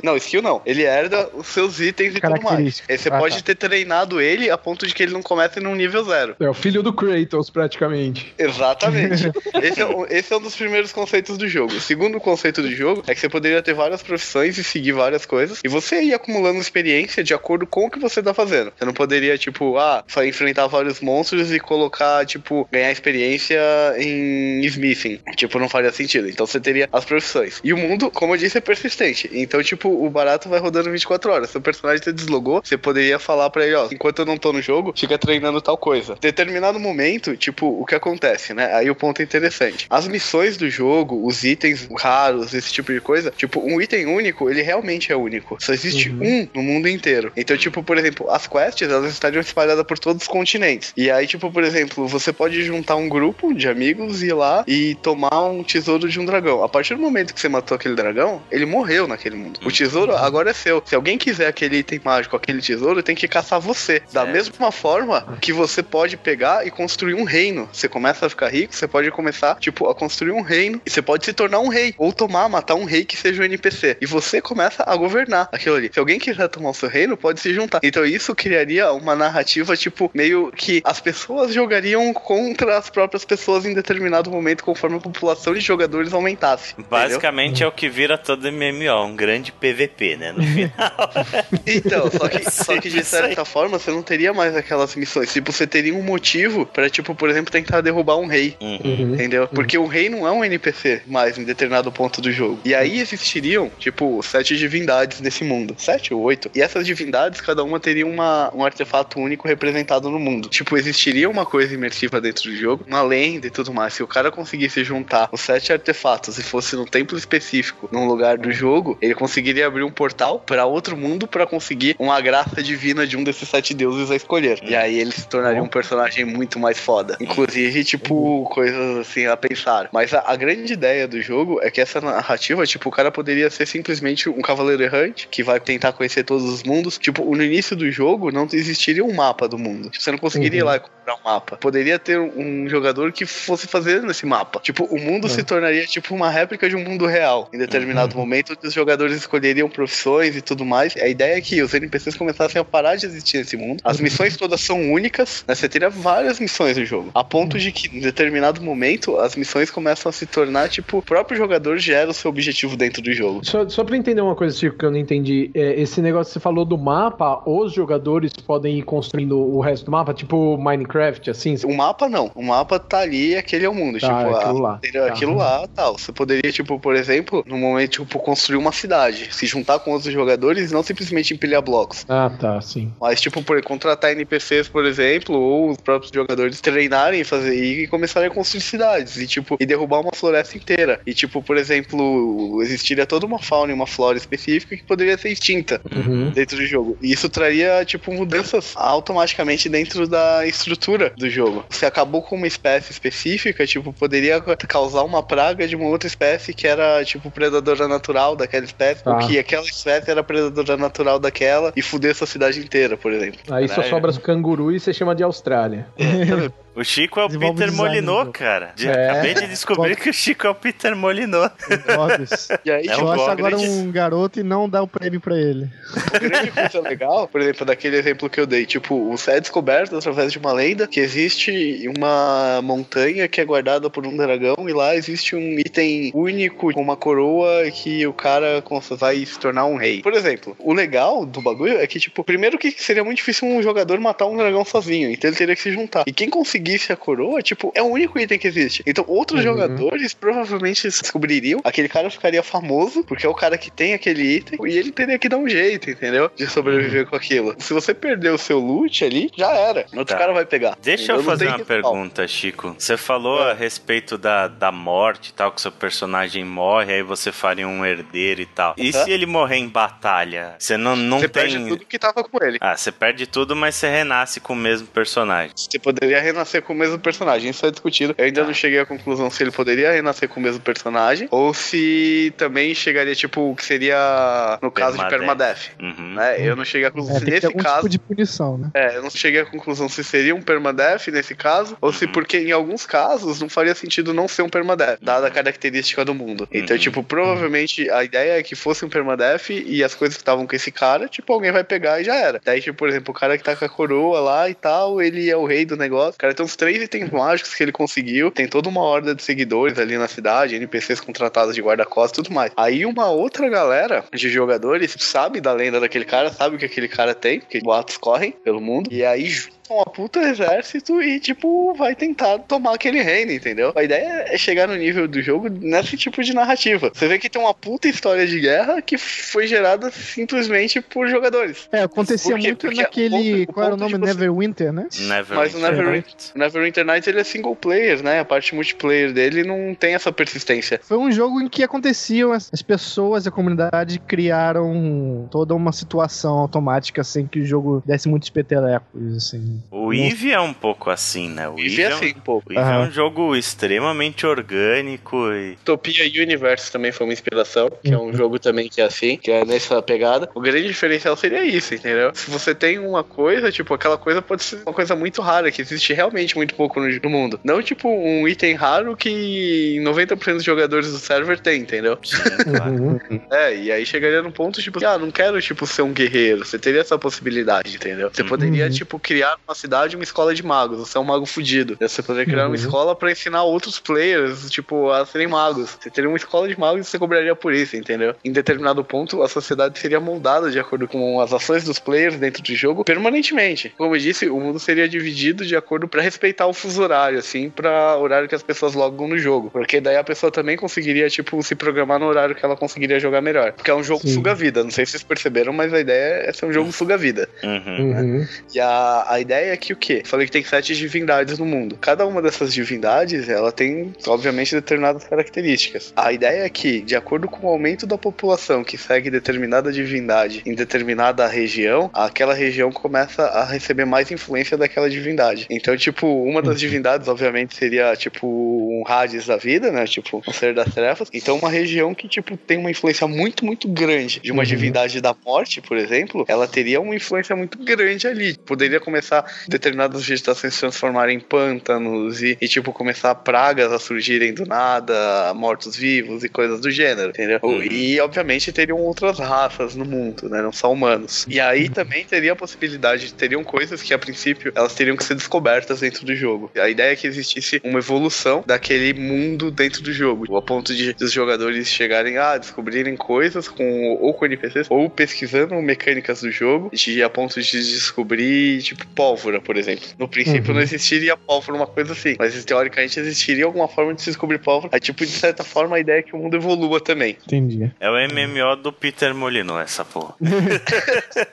Não, skill não. Ele herda os seus itens e tudo mais. Aí você ah, pode tá. ter treinado ele a ponto de que ele não comece num nível zero. É o filho do Kratos, praticamente. Exatamente. esse, é, esse é um dos primeiros conceitos do jogo. O segundo conceito do jogo é que você poderia ter várias profissões e seguir várias coisas. E você ia acumulando experiência de acordo com o que você tá fazendo. Você não poderia, tipo, ah, só enfrentar vários monstros e colocar, tipo, ganhar experiência em Smith enfim, tipo, não faria sentido. Então você teria as profissões. E o mundo, como eu disse, é persistente. Então, tipo, o barato vai rodando 24 horas. Se o personagem te deslogou, você poderia falar para ele, ó, enquanto eu não tô no jogo, fica treinando tal coisa. Determinado momento, tipo, o que acontece, né? Aí o ponto é interessante. As missões do jogo, os itens raros, esse tipo de coisa, tipo, um item único, ele realmente é único. Só existe uhum. um no mundo inteiro. Então, tipo, por exemplo, as quests, elas estariam espalhadas por todos os continentes. E aí, tipo, por exemplo, você pode juntar um grupo de amigos e ir lá e tomar um tesouro de um dragão. A partir do momento que você matou aquele dragão, ele morreu naquele mundo. O tesouro agora é seu. Se alguém quiser aquele item mágico, aquele tesouro, tem que caçar você. Da mesma forma que você pode pegar e construir um reino. Você começa a ficar rico, você pode começar, tipo, a construir um reino e você pode se tornar um rei. Ou tomar, matar um rei que seja um NPC. E você começa a governar aquilo ali. Se alguém quiser tomar o seu reino, pode se juntar. Então isso criaria uma narrativa, tipo, meio que as pessoas jogariam contra as próprias pessoas em determinado momento com conforme a população de jogadores aumentasse. Basicamente entendeu? é o que vira todo MMO, um grande PVP, né? No final. então, só que, só que de certa forma você não teria mais aquelas missões. Tipo, você teria um motivo para tipo, por exemplo, tentar derrubar um rei. Uhum. Entendeu? Uhum. Porque o rei não é um NPC mais em determinado ponto do jogo. E aí existiriam, tipo, sete divindades nesse mundo. Sete ou oito. E essas divindades, cada uma teria uma, um artefato único representado no mundo. Tipo, existiria uma coisa imersiva dentro do jogo, uma lenda e tudo mais. Se o cara conseguir conseguisse juntar os sete artefatos e fosse num templo específico, num lugar do jogo, ele conseguiria abrir um portal para outro mundo para conseguir uma graça divina de um desses sete deuses a escolher. E aí ele se tornaria um personagem muito mais foda. Inclusive, tipo, coisas assim a pensar. Mas a, a grande ideia do jogo é que essa narrativa, tipo, o cara poderia ser simplesmente um cavaleiro errante que vai tentar conhecer todos os mundos. Tipo, no início do jogo não existiria um mapa do mundo. Tipo, você não conseguiria uhum. ir lá e comprar um mapa. Poderia ter um jogador que fosse fazer nesse mapa mapa. Tipo, o mundo é. se tornaria tipo uma réplica de um mundo real. Em determinado uhum. momento, os jogadores escolheriam profissões e tudo mais. A ideia é que os NPCs começassem a parar de existir nesse mundo. As missões todas são únicas, né? Você teria várias missões no jogo. A ponto de que, em determinado momento, as missões começam a se tornar, tipo, o próprio jogador gera o seu objetivo dentro do jogo. Só, só pra entender uma coisa, Chico, que eu não entendi. É, esse negócio que você falou do mapa, os jogadores podem ir construindo o resto do mapa, tipo Minecraft, assim? O mapa não. O mapa tá ali, aquele é o mundo. Tá, tipo, aquilo lá. Entendeu? Aquilo lá, tal. Você poderia, tipo, por exemplo, no momento, tipo, construir uma cidade, se juntar com outros jogadores e não simplesmente empilhar blocos. Ah, tá, sim. Mas, tipo, por contratar NPCs, por exemplo, ou os próprios jogadores treinarem e fazer e começarem a construir cidades e, tipo, e derrubar uma floresta inteira. E, tipo, por exemplo, existiria toda uma fauna e uma flora específica que poderia ser extinta uhum. dentro do jogo. E isso traria, tipo, mudanças automaticamente dentro da estrutura do jogo. Você acabou com uma espécie específica, tipo, poderia poderia causar uma praga de uma outra espécie que era, tipo, predadora natural daquela espécie, Tá. ou que aquela espécie era predadora natural daquela e fuder essa cidade inteira, por exemplo. Aí só Caralho. sobra os canguru e você chama de Austrália. O Chico é o Desenvolve Peter jogo. cara. De- É. Acabei de descobrir que o Chico é o Peter Molinot. Foda-se. E aí, É um Eu acho bom, agora grande- um garoto e não dá o prêmio pra ele. O grande coisa legal, por exemplo, daquele exemplo que eu dei, tipo, o é descoberto através de uma lenda que existe uma montanha que é guardada por um dragão e lá existe um item único com uma coroa que o cara vai se tornar um rei. Por exemplo, o legal do bagulho é que, tipo, primeiro que seria muito difícil um jogador matar um dragão sozinho, então ele teria que se juntar. E quem conseguisse a coroa, tipo, é o único item que existe. Então outros Uhum. jogadores provavelmente descobririam, aquele cara ficaria famoso, porque é o cara que tem aquele item, e ele teria que dar um jeito, entendeu? De sobreviver Uhum. com aquilo. Se você perder o seu loot ali, já era. Outro Tá. cara vai pegar. Deixa eu Não fazer uma pergunta, Chico. Você falou É. a respeito da, da morte e tal, que seu personagem morre, aí você faria um herdeiro e tal. E Aham. se ele morrer em batalha? Você não, não Você tem. perde tudo que tava com ele. Ah, você perde tudo, mas você renasce com o mesmo personagem. Você poderia renascer com o mesmo personagem. Isso é discutido. Eu ainda Tá. não cheguei à conclusão se ele poderia renascer com o mesmo personagem ou se também chegaria, tipo, o que seria no caso de Permadeath. Uhum. Né? Eu não cheguei à É, conclusão tem se nesse algum caso. tipo de punição, né? É, eu não cheguei à conclusão se seria um permadeath nesse caso, ou se Uhum. porque em alguns casos não faria sentido não ser um permadeath, dada a característica do mundo. Então, Uhum. tipo, provavelmente a ideia é que fosse um permadeath e as coisas que estavam com esse cara, tipo, alguém vai pegar e já era. Daí, tipo, por exemplo, o cara que tá com a coroa lá e tal, ele é o rei do negócio. O cara tem uns três itens mágicos que ele conseguiu, tem toda uma horda de seguidores ali na cidade, NPCs contratados de guarda-costas e tudo mais. Aí uma outra galera de jogadores sabe da lenda daquele cara, sabe o que aquele cara tem, porque boatos correm pelo mundo, e aí uma puta exército e, tipo, vai tentar tomar aquele reino, entendeu? A ideia é chegar no nível do jogo nesse tipo de narrativa. Você vê que tem uma puta história de guerra que foi gerada simplesmente por jogadores. É, acontecia Por quê? muito Porque o naquele. ponto- o qual era o nome? de você- Neverwinter, né? Never Mas o Never- Internet. O Neverwinter Night ele é single player, né? A parte multiplayer dele não tem essa persistência. Foi um jogo em que aconteciam, as as pessoas, a comunidade criaram toda uma situação automática sem que o jogo desse muitos petelecos, assim. O Eve é um pouco assim, né? O Eve é um- assim um pouco. o Eve é um jogo extremamente orgânico e. Utopia Universe também foi uma inspiração, que é um jogo também que é assim, que é nessa pegada. O grande diferencial seria isso, entendeu? Se você tem uma coisa, tipo, aquela coisa pode ser uma coisa muito rara, que existe realmente muito pouco no, no mundo. Não, tipo, um item raro que 90% dos jogadores do server tem, entendeu? Sim, claro. Uhum. É, e aí chegaria num ponto, tipo, ah, não quero, tipo, ser um guerreiro. Você teria essa possibilidade, entendeu? Você poderia, Uhum. tipo, criar uma cidade, uma escola de magos. Você é um mago fudido. Você poderia criar uma Uhum. escola pra ensinar outros players, tipo, a serem magos. Você teria uma escola de magos e você cobraria por isso, entendeu? Em determinado ponto, a sociedade seria moldada de acordo com as ações dos players dentro do jogo permanentemente. Como eu disse, o mundo seria dividido de acordo pra respeitar o fuso horário, assim, pra horário que as pessoas logam no jogo. Porque daí a pessoa também conseguiria, tipo, se programar no horário que ela conseguiria jogar melhor. Porque é um jogo suga-vida. Não sei se vocês perceberam, mas a ideia é ser um jogo suga-vida. Uhum. Uhum. E a, a ideia é que o quê? Falei que tem sete divindades no mundo. Cada uma dessas divindades, ela tem, obviamente, determinadas características. A ideia é que, de acordo com o aumento da população que segue determinada divindade em determinada região, aquela região começa a receber mais influência daquela divindade. Então, tipo, uma das divindades, obviamente, seria, tipo, um Hades da vida, né? Tipo, um ser das trevas. Então, uma região que, tipo, tem uma influência muito, muito grande de uma Uhum. divindade da morte, por exemplo, ela teria uma influência muito grande ali. Poderia começar determinadas vegetações se transformarem em pântanos e, e, tipo, começar pragas a surgirem do nada, mortos-vivos e coisas do gênero, entendeu? Uhum. E, obviamente, teriam outras raças no mundo, né? Não só humanos. E aí também teria a possibilidade, teriam coisas que, a princípio, elas teriam que ser descobertas dentro do jogo. A ideia é que existisse uma evolução daquele mundo dentro do jogo, a ponto de os jogadores chegarem a descobrirem coisas com ou com NPCs ou pesquisando mecânicas do jogo, de a ponto de descobrir, tipo, pólvora, por exemplo. No princípio Uhum. não existiria pólvora, uma coisa assim, mas teoricamente existiria alguma forma de se descobrir pólvora. Aí, tipo, de certa forma, a ideia é que o mundo evolua também. Entendi. É o MMO do Peter Molyneux, essa porra.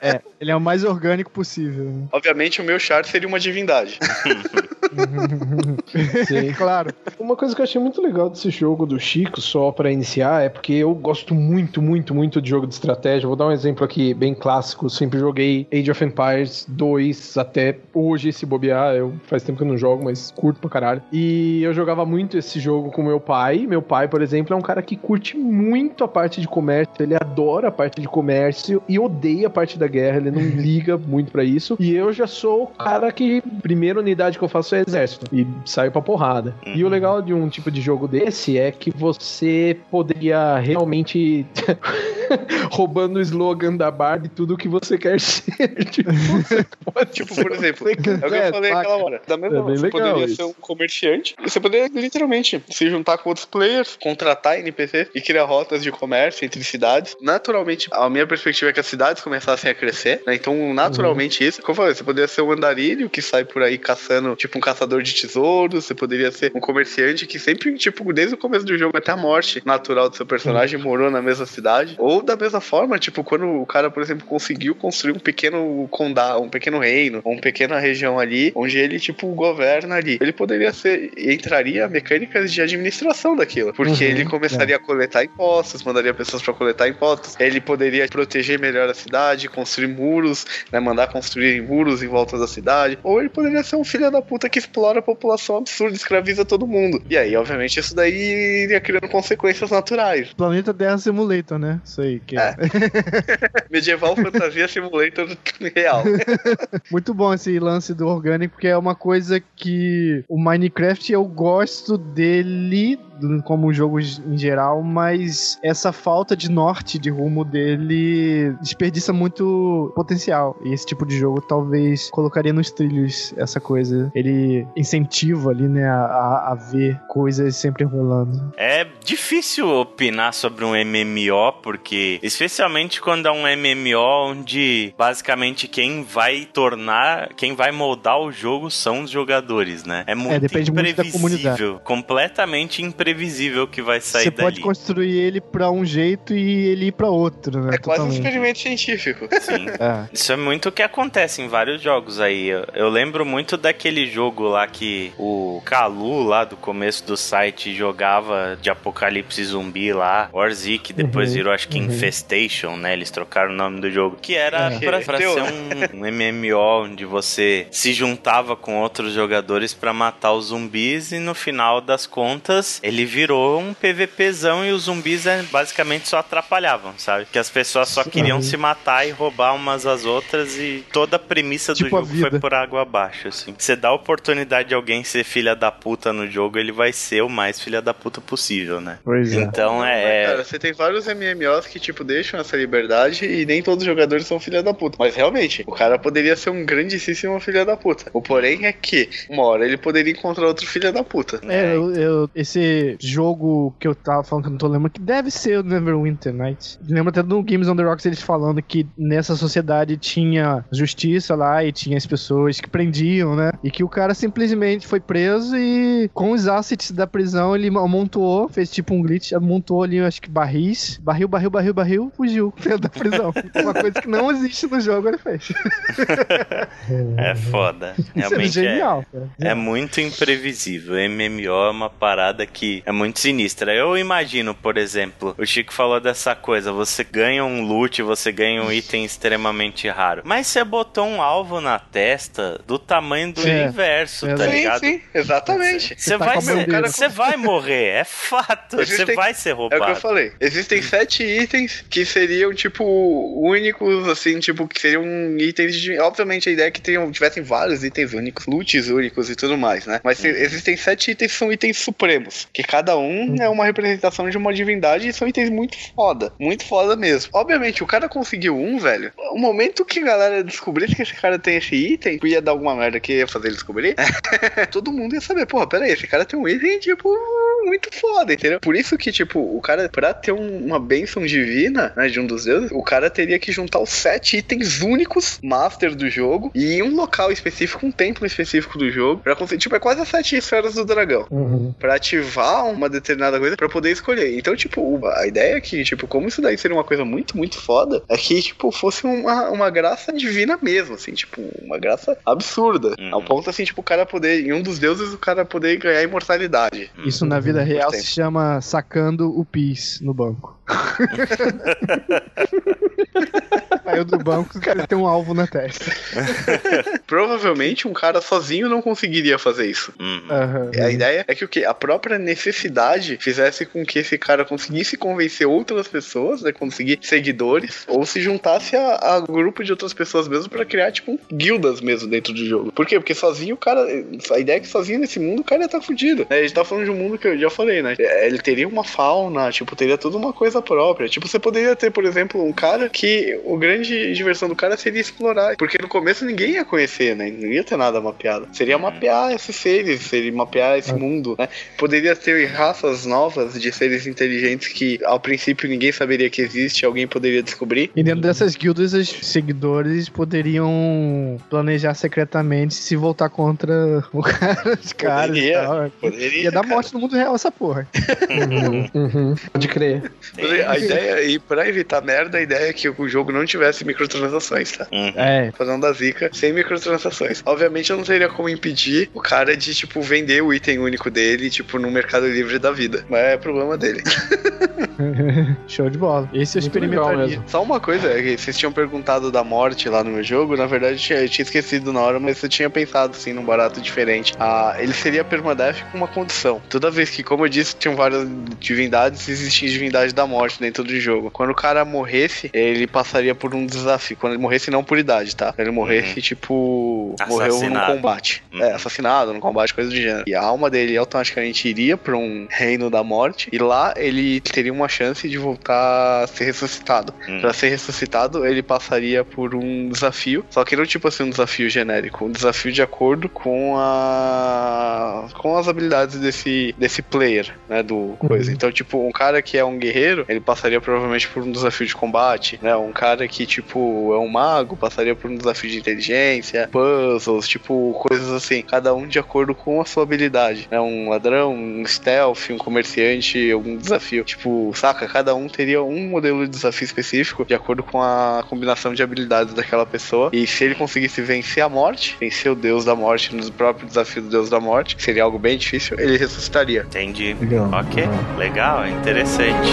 É, ele é o mais orgânico possível. né? Obviamente, o meu char seria uma divindade. Sim. claro. Uma coisa que eu achei muito legal desse jogo do Chico, só pra iniciar, é porque eu gosto muito, muito, muito de jogo de estratégia. Vou dar um exemplo aqui bem clássico. Sempre joguei Age of Empires 2 até hoje, se bobear. Eu faz tempo que eu não jogo, mas curto pra caralho. E eu jogava muito esse jogo com meu pai. Meu pai, por exemplo, é um cara que curte muito a parte de comércio. Ele adora a parte de comércio e odeia a parte da guerra. Ele não liga muito para isso. E eu já sou o cara que primeira unidade que eu faço é exército e saio pra porrada. Uhum. E o legal de um tipo de jogo desse é que você poderia realmente roubando o slogan da Barbie tudo que você quer ser. tipo, tipo por exemplo, é o que eu falei aquela hora. Da mesma é você poderia isso. ser um comerciante, você poderia literalmente se juntar com outros players, contratar NPCs e criar rotas de comércio entre cidades. Naturalmente, a minha perspectiva é que as cidades começassem a crescer, né? Então, naturalmente, uhum. isso, como eu falei, você poderia ser um andarilho que sai por aí caçando, tipo, um caçador de tesouros, você poderia ser um comerciante que sempre, tipo, desde o começo do jogo até a morte natural do seu personagem uhum. morou na mesma cidade. Ou da mesma forma, tipo, quando o cara, por exemplo, conseguiu construir um pequeno condado, um pequeno reino, uma pequena região ali, onde ele, tipo, governa ali. Ele poderia ser, entraria mecânicas de administração daquilo, porque uhum, ele começaria é. a coletar impostos, mandaria pessoas para coletar impostos, ele poderia proteger melhor a cidade, construir muros, né, mandar construir muros em volta da cidade, ou ele poderia ser um filho da puta que explora a população absurda, escraviza todo mundo. E aí, obviamente, isso daí iria criando consequências naturais. Planeta Terra Simulator, né? Isso aí. Que... É. Medieval Fantasia Simulator real. Muito bom esse lance do orgânico, porque é uma coisa que o Minecraft eu gosto dele como jogos em geral, mas essa falta de norte, de rumo dele desperdiça muito potencial. E esse tipo de jogo talvez colocaria nos trilhos essa coisa. Ele incentiva ali, né, a, a ver coisas sempre rolando. É difícil opinar sobre um MMO, porque especialmente quando é um MMO onde basicamente quem vai tornar, quem vai moldar o jogo são os jogadores, né? É muito é, imprevisível, muito completamente imprevisível que vai sair Você dali. Você pode construir ele pra um jeito e ele ir pra outro, né? É quase Totalmente. um experimento científico. Sim. É. Isso é muito o que acontece em vários jogos aí. Eu, eu, lembro muito daquele jogo lá que o Kalu lá do começo do site jogava de apocalipse zumbi lá, Warzik, depois uhum. virou acho que uhum. Infestation, né? Eles trocaram o nome do jogo. Que era é. pra, pra ser um, um MMO onde você se juntava com outros jogadores para matar os zumbis e no final das contas ele virou um PVPzão e os zumbis é, basicamente só atrapalhavam, sabe? Que as pessoas só queriam se matar e roubar umas às outras e toda a premissa tipo do jogo foi por água abaixo, assim. Você dá a oportunidade de alguém ser filha da puta no jogo, ele vai ser o mais filha da puta possível, né? Pois é. Então é, é... Cara, você tem vários MMOs que, tipo, deixam essa liberdade e nem todos os jogadores são filha da puta. Mas realmente, o cara poderia ser um grandíssimo filha da puta. O porém é que, uma hora, ele poderia encontrar outro filha da puta. É, eu, eu, esse jogo que eu tava falando que eu não tô lembrando, que deve ser o Neverwinter Nights. Lembro até no Games on the Rocks eles falando que nessa sociedade tinha justiça lá e tinha as pessoas que prendiam, né? E que o cara simplesmente foi preso e com os assets da prisão ele amontoou, fez tipo um glitch, amontou ali, acho que barris, barril, barril, barril, barril, fugiu da prisão. Uma coisa que não existe no jogo ele fez. é foda. É Realmente é genial. É, é muito imprevisível. MMO é uma parada que é muito sinistra. Eu imagino, por exemplo, o Chico falou dessa coisa: você ganha um loot, você ganha um item extremamente raro. Mas você botou um alvo na testa do tamanho do é. universo, é. tá ligado? Sim, sim, exatamente. Você tá vai, você vai morrer, é fato. Você vai ser roubado. É o que eu falei. Existem sete itens que seriam, tipo, únicos, assim, tipo, que seriam itens de. Obviamente, a ideia é que tenham, tivessem vários itens únicos, loots únicos e tudo mais, né? Mas uhum. existem sete itens que são itens supremos. Que cada um é uma representação de uma divindade e são itens muito foda. Muito foda mesmo. Obviamente, o cara conseguiu um, velho. O momento que a galera descobrisse que esse cara tem esse item, ia dar alguma merda que ia fazer ele descobrir, todo mundo ia saber, porra, pera aí, esse cara tem um item, tipo, muito foda, entendeu? Por isso que, tipo, o cara, pra ter um, uma bênção divina, né, de um dos deuses, o cara teria que juntar os sete itens únicos, master do jogo, e um local específico, um templo específico do jogo, pra conseguir, tipo, é quase as sete esferas do dragão. Uhum. Pra ativar uma determinada coisa pra poder escolher. Então, tipo, a ideia é que, tipo, como isso daí seria uma coisa muito, muito foda, é que, tipo, fosse uma, uma graça divina mesmo, assim, tipo, uma graça absurda. Uhum. Ao ponto, assim, tipo, o cara poder, em um dos deuses, o cara poder ganhar imortalidade. Isso na vida Por real se chama sacando o PIS no banco. Saiu do banco, você tem um alvo na testa. Provavelmente um cara sozinho não conseguiria fazer isso. Uhum. A ideia é que o que a própria necessidade fizesse com que esse cara conseguisse convencer outras pessoas, né, conseguir seguidores, ou se juntasse a, a grupo de outras pessoas mesmo pra criar tipo guildas mesmo dentro do jogo. Por quê? Porque sozinho o cara, a ideia é que sozinho nesse mundo o cara ia estar fudido. né? A gente tá falando de um mundo que eu já falei, né? É, Ele teria uma fauna, tipo, teria toda uma coisa própria. Tipo, você poderia ter, por exemplo, um cara que o grande diversão do cara seria explorar, porque no começo ninguém ia conhecer, né? Não ia ter nada mapeado. Seria mapear esses seres, seria mapear esse mundo, né? Poderia ter raças novas de seres inteligentes que ao princípio ninguém saberia que existe, alguém poderia descobrir. E dentro dessas guildas, os seguidores poderiam planejar secretamente se voltar contra o cara, os caras Poderia. Poderia. Ia dar morte no mundo real essa porra. Uhum. Uhum. Pode crer. A ideia, e pra evitar merda, a ideia é que o jogo não tivesse microtransações, tá? Uhum. É, Fazendo da zica sem microtransações. Obviamente eu não teria como impedir o cara de, tipo, vender o item único dele, tipo, no Mercado Livre da vida. Mas é problema dele. show de bola. Esse eu Muito experimentaria. Só uma coisa, é que vocês tinham perguntado da morte lá no meu jogo, na verdade eu tinha, eu tinha esquecido na hora, mas eu tinha pensado assim num barato diferente. Ah, ele seria permadeath com uma condição. Toda vez que, como eu disse, tinham várias divindades, existia divindade da morte dentro do jogo. Quando o cara morresse, ele passaria por um desafio. Quando ele morresse, não por idade, tá? Ele morresse, tipo, morreu no combate. Uhum. É, assassinado no combate, coisa do gênero. E a alma dele automaticamente iria pra um reino da morte, e lá ele teria uma chance de voltar a ser ressuscitado. Hum. Pra ser ressuscitado, ele passaria por um desafio, só que não tipo assim um desafio genérico, um desafio de acordo com a com as habilidades desse desse player, né, do coisa. Então, tipo, um cara que é um guerreiro, ele passaria provavelmente por um desafio de combate, né? Um cara que tipo é um mago, passaria por um desafio de inteligência, puzzles, tipo, coisas assim, cada um de acordo com a sua habilidade, né? Um ladrão, um stealth, um comerciante, algum desafio. Tipo, saca? Cada um teria um modelo de desafio específico de acordo com a combinação de habilidades daquela pessoa. E se ele conseguisse vencer a morte, vencer o deus da morte no próprio desafio do deus da morte, que seria algo bem difícil, ele ressuscitaria. Entendi. Legal. Ok, legal, interessante.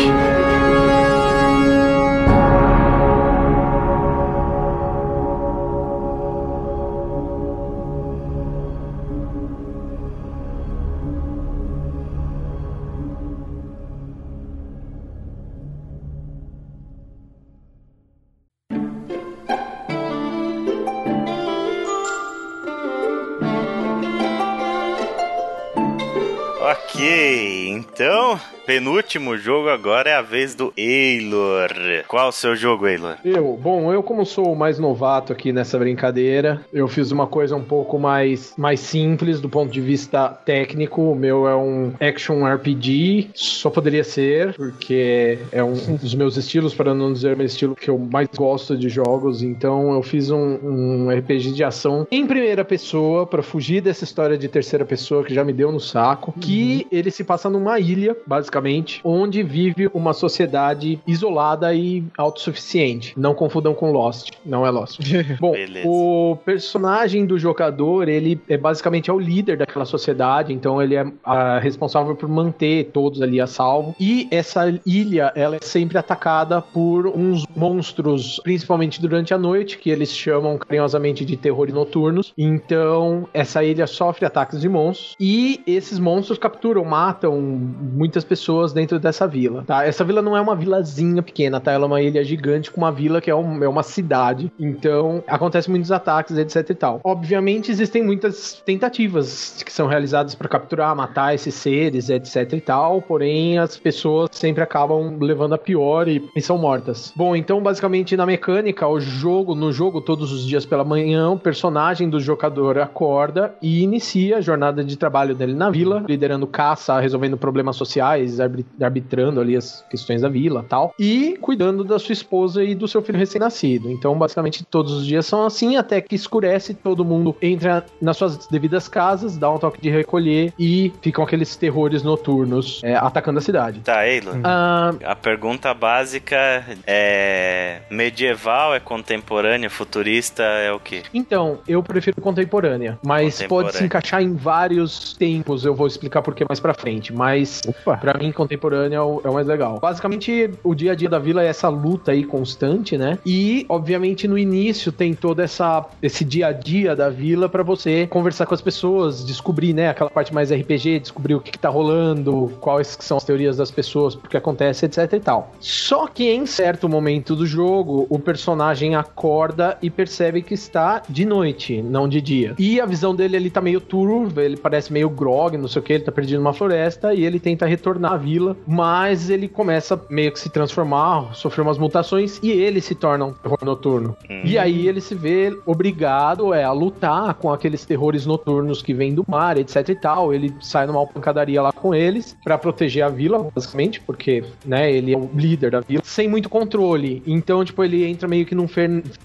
Penúltimo jogo agora é a vez do Eilor. Qual o seu jogo, Eilor? Eu, bom, eu como sou o mais novato aqui nessa brincadeira, eu fiz uma coisa um pouco mais, mais simples do ponto de vista técnico. O meu é um action RPG, só poderia ser, porque é um dos meus estilos, para não dizer meu estilo que eu mais gosto de jogos. Então eu fiz um, um RPG de ação em primeira pessoa para fugir dessa história de terceira pessoa que já me deu no saco. Que ele se passa numa ilha, basicamente, onde vive uma sociedade isolada e autossuficiente. Não confundam com Lost, não é Lost. Bom, Beleza. o personagem do jogador, ele é basicamente é o líder daquela sociedade, então ele é ah, responsável por manter todos ali a salvo. E essa ilha, ela é sempre atacada por uns monstros, principalmente durante a noite, que eles chamam carinhosamente de terrores noturnos. Então, essa ilha sofre ataques de monstros e esses monstros capturam, matam muitas pessoas pessoas dentro dessa vila, tá? Essa vila não é uma vilazinha pequena, tá? Ela é uma ilha gigante com uma vila que é, um, é uma cidade. Então, acontecem muitos ataques, etc e tal. Obviamente, existem muitas tentativas que são realizadas para capturar, matar esses seres, etc e tal, porém as pessoas sempre acabam levando a pior e, e são mortas. Bom, então basicamente na mecânica, o jogo, no jogo todos os dias pela manhã, o personagem do jogador acorda e inicia a jornada de trabalho dele na vila, liderando caça, resolvendo problemas sociais, arbitrando ali as questões da vila, tal, e cuidando da sua esposa e do seu filho recém-nascido. Então, basicamente todos os dias são assim até que escurece, todo mundo entra nas suas devidas casas, dá um toque de recolher e ficam aqueles terrores noturnos é, atacando a cidade. Tá, Eilo. Ah, a pergunta básica é medieval, é contemporânea, futurista, é o quê? Então, eu prefiro contemporânea, mas contemporânea. pode se encaixar em vários tempos, eu vou explicar por que mais pra frente, mas Opa. Mim contemporânea é o, é o mais legal. Basicamente, o dia a dia da vila é essa luta aí constante, né? E, obviamente, no início tem todo essa, esse dia a dia da vila para você conversar com as pessoas, descobrir, né, aquela parte mais RPG, descobrir o que, que tá rolando, quais que são as teorias das pessoas, porque acontece, etc e tal. Só que em certo momento do jogo, o personagem acorda e percebe que está de noite, não de dia. E a visão dele ele tá meio turvo, ele parece meio grog, não sei o que, ele tá perdido numa floresta e ele tenta retornar à vila, mas ele começa meio que se transformar, sofrer umas mutações e ele se torna um terror noturno. Hum. E aí ele se vê obrigado é, a lutar com aqueles terrores noturnos que vêm do mar, etc e tal. Ele sai numa pancadaria lá com eles para proteger a vila, basicamente, porque, né, ele é o líder da vila, sem muito controle. Então, tipo, ele entra meio que num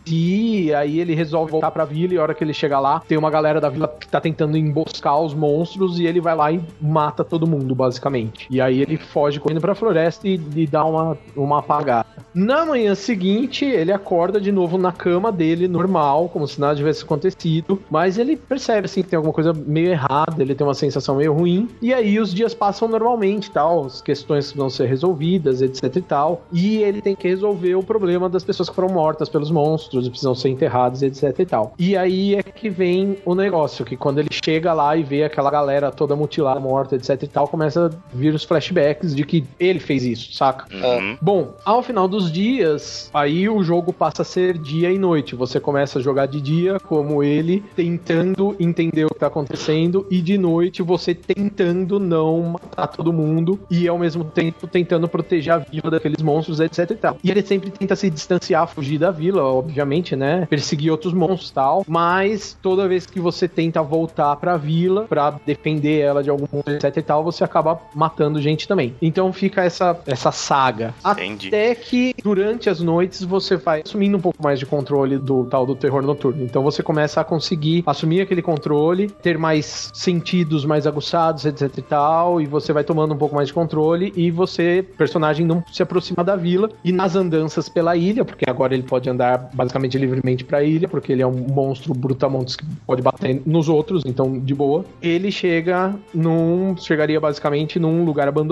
e aí ele resolve voltar pra vila e a hora que ele chega lá, tem uma galera da vila que tá tentando emboscar os monstros e ele vai lá e mata todo mundo, basicamente. E aí ele foge correndo pra floresta e, e dá uma, uma apagada. Na manhã seguinte, ele acorda de novo na cama dele, normal, como se nada tivesse acontecido, mas ele percebe, assim, que tem alguma coisa meio errada, ele tem uma sensação meio ruim, e aí os dias passam normalmente, tal, as questões vão ser resolvidas, etc e tal, e ele tem que resolver o problema das pessoas que foram mortas pelos monstros, precisam ser enterradas, etc e tal. E aí é que vem o negócio, que quando ele chega lá e vê aquela galera toda mutilada, morta, etc e tal, começa a vir os flashbacks de que ele fez isso, saca? Uhum. Bom, ao final dos dias, aí o jogo passa a ser dia e noite. Você começa a jogar de dia, como ele, tentando entender o que tá acontecendo, e de noite você tentando não matar todo mundo e ao mesmo tempo tentando proteger a vila daqueles monstros, etc e tal. E ele sempre tenta se distanciar, fugir da vila, obviamente, né? Perseguir outros monstros e tal. Mas toda vez que você tenta voltar pra vila para defender ela de algum monstro, etc e tal, você acaba matando gente também. Então fica essa, essa saga. Entendi. Até que durante as noites você vai assumindo um pouco mais de controle do tal do terror noturno. Então você começa a conseguir assumir aquele controle, ter mais sentidos mais aguçados, etc e tal, e você vai tomando um pouco mais de controle e você, personagem, não se aproxima da vila e nas andanças pela ilha, porque agora ele pode andar basicamente livremente pra ilha, porque ele é um monstro brutamontes que pode bater nos outros, então de boa. Ele chega num. chegaria basicamente num lugar abandonado,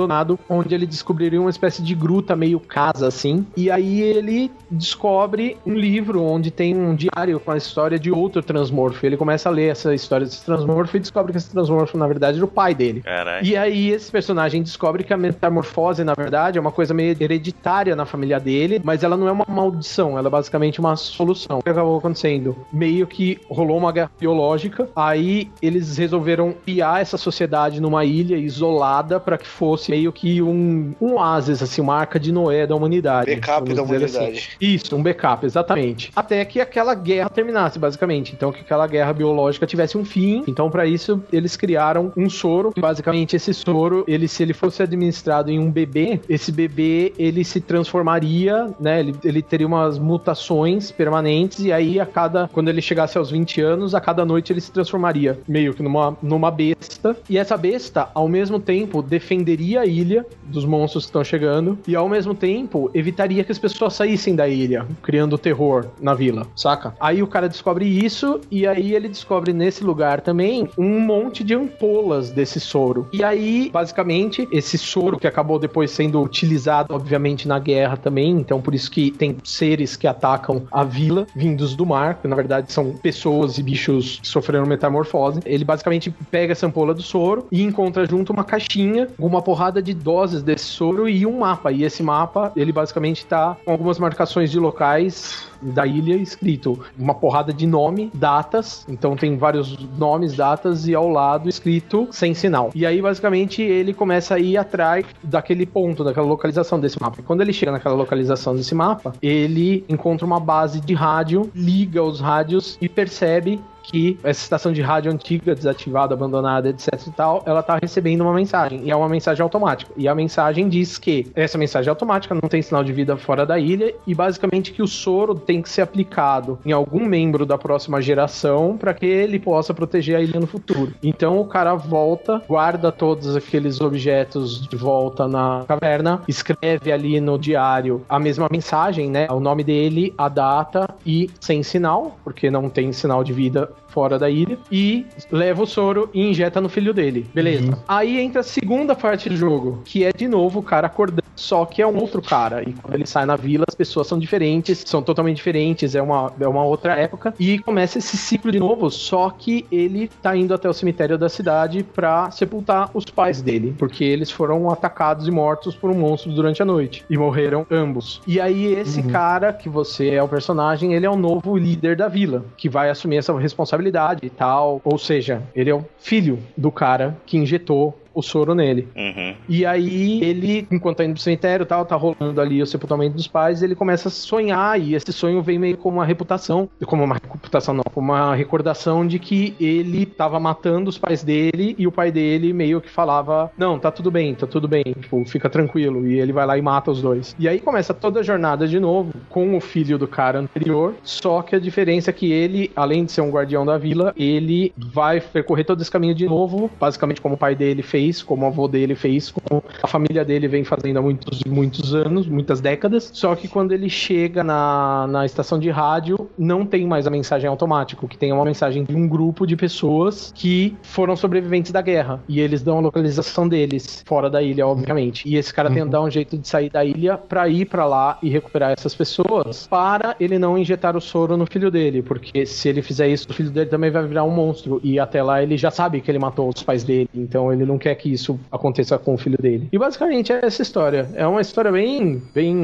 onde ele descobriria uma espécie de gruta meio casa assim. E aí ele descobre um livro onde tem um diário com a história de outro transmorfo. Ele começa a ler essa história desse transmorfo e descobre que esse transmorfo, na verdade, era o pai dele. Carai. E aí esse personagem descobre que a metamorfose, na verdade, é uma coisa meio hereditária na família dele, mas ela não é uma maldição, ela é basicamente uma solução. O que acabou acontecendo? Meio que rolou uma guerra biológica, aí eles resolveram criar essa sociedade numa ilha isolada para que fosse meio que um, um oásis, assim, uma arca de Noé da humanidade. Backup da assim. humanidade. Assim. Isso, um backup, exatamente. Até que aquela guerra terminasse, basicamente. Então, que aquela guerra biológica tivesse um fim. Então, para isso, eles criaram um soro. Basicamente, esse soro, ele, se ele fosse administrado em um bebê, esse bebê, ele se transformaria, né? Ele, ele teria umas mutações permanentes. E aí, a cada. Quando ele chegasse aos 20 anos, a cada noite ele se transformaria meio que numa, numa besta. E essa besta, ao mesmo tempo, defenderia a ilha dos monstros que estão chegando. E ao mesmo tempo, evitaria que as pessoas saíssem da ilha, criando terror na vila, saca? Aí o cara descobre isso e aí ele descobre nesse lugar também um monte de ampolas desse soro. E aí, basicamente, esse soro que acabou depois sendo utilizado, obviamente, na guerra também, então por isso que tem seres que atacam a vila, vindos do mar, que na verdade são pessoas e bichos que sofreram metamorfose. Ele basicamente pega essa ampola do soro e encontra junto uma caixinha uma porrada de doses desse soro e um mapa. E esse mapa, ele basicamente tá com algumas marcações de locais da ilha escrito uma porrada de nome, datas, então tem vários nomes, datas e ao lado escrito sem sinal. E aí basicamente ele começa a ir atrás daquele ponto, daquela localização desse mapa. E quando ele chega naquela localização desse mapa, ele encontra uma base de rádio, liga os rádios e percebe que essa estação de rádio antiga, desativada, abandonada, etc e tal, ela tá recebendo uma mensagem. E é uma mensagem automática. E a mensagem diz que essa mensagem é automática, não tem sinal de vida fora da ilha, e basicamente que o soro tem que ser aplicado em algum membro da próxima geração para que ele possa proteger a ilha no futuro. Então o cara volta, guarda todos aqueles objetos de volta na caverna, escreve ali no diário a mesma mensagem, né? O nome dele, a data e sem sinal, porque não tem sinal de vida fora da ilha e leva o soro e injeta no filho dele. Beleza. Uhum. Aí entra a segunda parte do jogo, que é de novo o cara acordando, só que é um outro cara. E quando ele sai na vila, as pessoas são diferentes, são totalmente diferentes, é uma, é uma outra época. E começa esse ciclo de novo, só que ele tá indo até o cemitério da cidade pra sepultar os pais dele, porque eles foram atacados e mortos por um monstro durante a noite. E morreram ambos. E aí, esse uhum. cara, que você é o personagem, ele é o novo líder da vila, que vai assumir essa responsabilidade responsabilidade e tal. Ou seja, ele é o filho do cara que injetou o soro nele. Uhum. E aí ele, enquanto tá indo pro cemitério tal, tá rolando ali o sepultamento dos pais, ele começa a sonhar e esse sonho vem meio como uma reputação, como uma reputação não, como uma recordação de que ele tava matando os pais dele e o pai dele meio que falava, não, tá tudo bem, tá tudo bem, tipo, fica tranquilo. E ele vai lá e mata os dois. E aí começa toda a jornada de novo com o filho do cara anterior, só que a diferença é que ele, além de ser um guardião da vila, ele vai percorrer todo esse caminho de novo, basicamente como o pai dele fez fez, como o avô dele fez, como a família dele vem fazendo há muitos, muitos anos, muitas décadas. Só que quando ele chega na, na estação de rádio, não tem mais a mensagem automática, que tem uma mensagem de um grupo de pessoas que foram sobreviventes da guerra. E eles dão a localização deles, fora da ilha, obviamente. E esse cara uhum. tenta dar um jeito de sair da ilha para ir para lá e recuperar essas pessoas, para ele não injetar o soro no filho dele, porque se ele fizer isso, o filho dele também vai virar um monstro. E até lá ele já sabe que ele matou os pais dele, então ele não quer quer que isso aconteça com o filho dele. E basicamente é essa história. É uma história bem, bem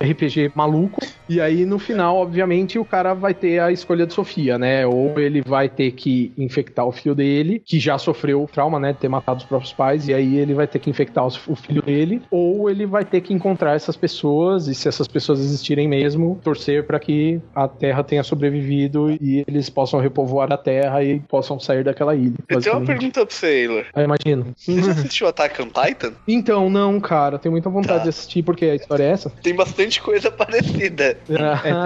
RPG maluco. E aí no final, obviamente, o cara vai ter a escolha de Sofia, né? Ou ele vai ter que infectar o filho dele, que já sofreu o trauma, né? De ter matado os próprios pais, e aí ele vai ter que infectar o filho dele. Ou ele vai ter que encontrar essas pessoas, e se essas pessoas existirem mesmo, torcer para que a Terra tenha sobrevivido e eles possam repovoar a Terra e possam sair daquela ilha. Eu tenho uma pergunta pra você, Eilor. Eu imagino. Você já assistiu Attack on Titan? Então, não, cara. Tenho muita vontade tá. de assistir, porque a história é essa. Tem bastante coisa parecida. Ah, é, tem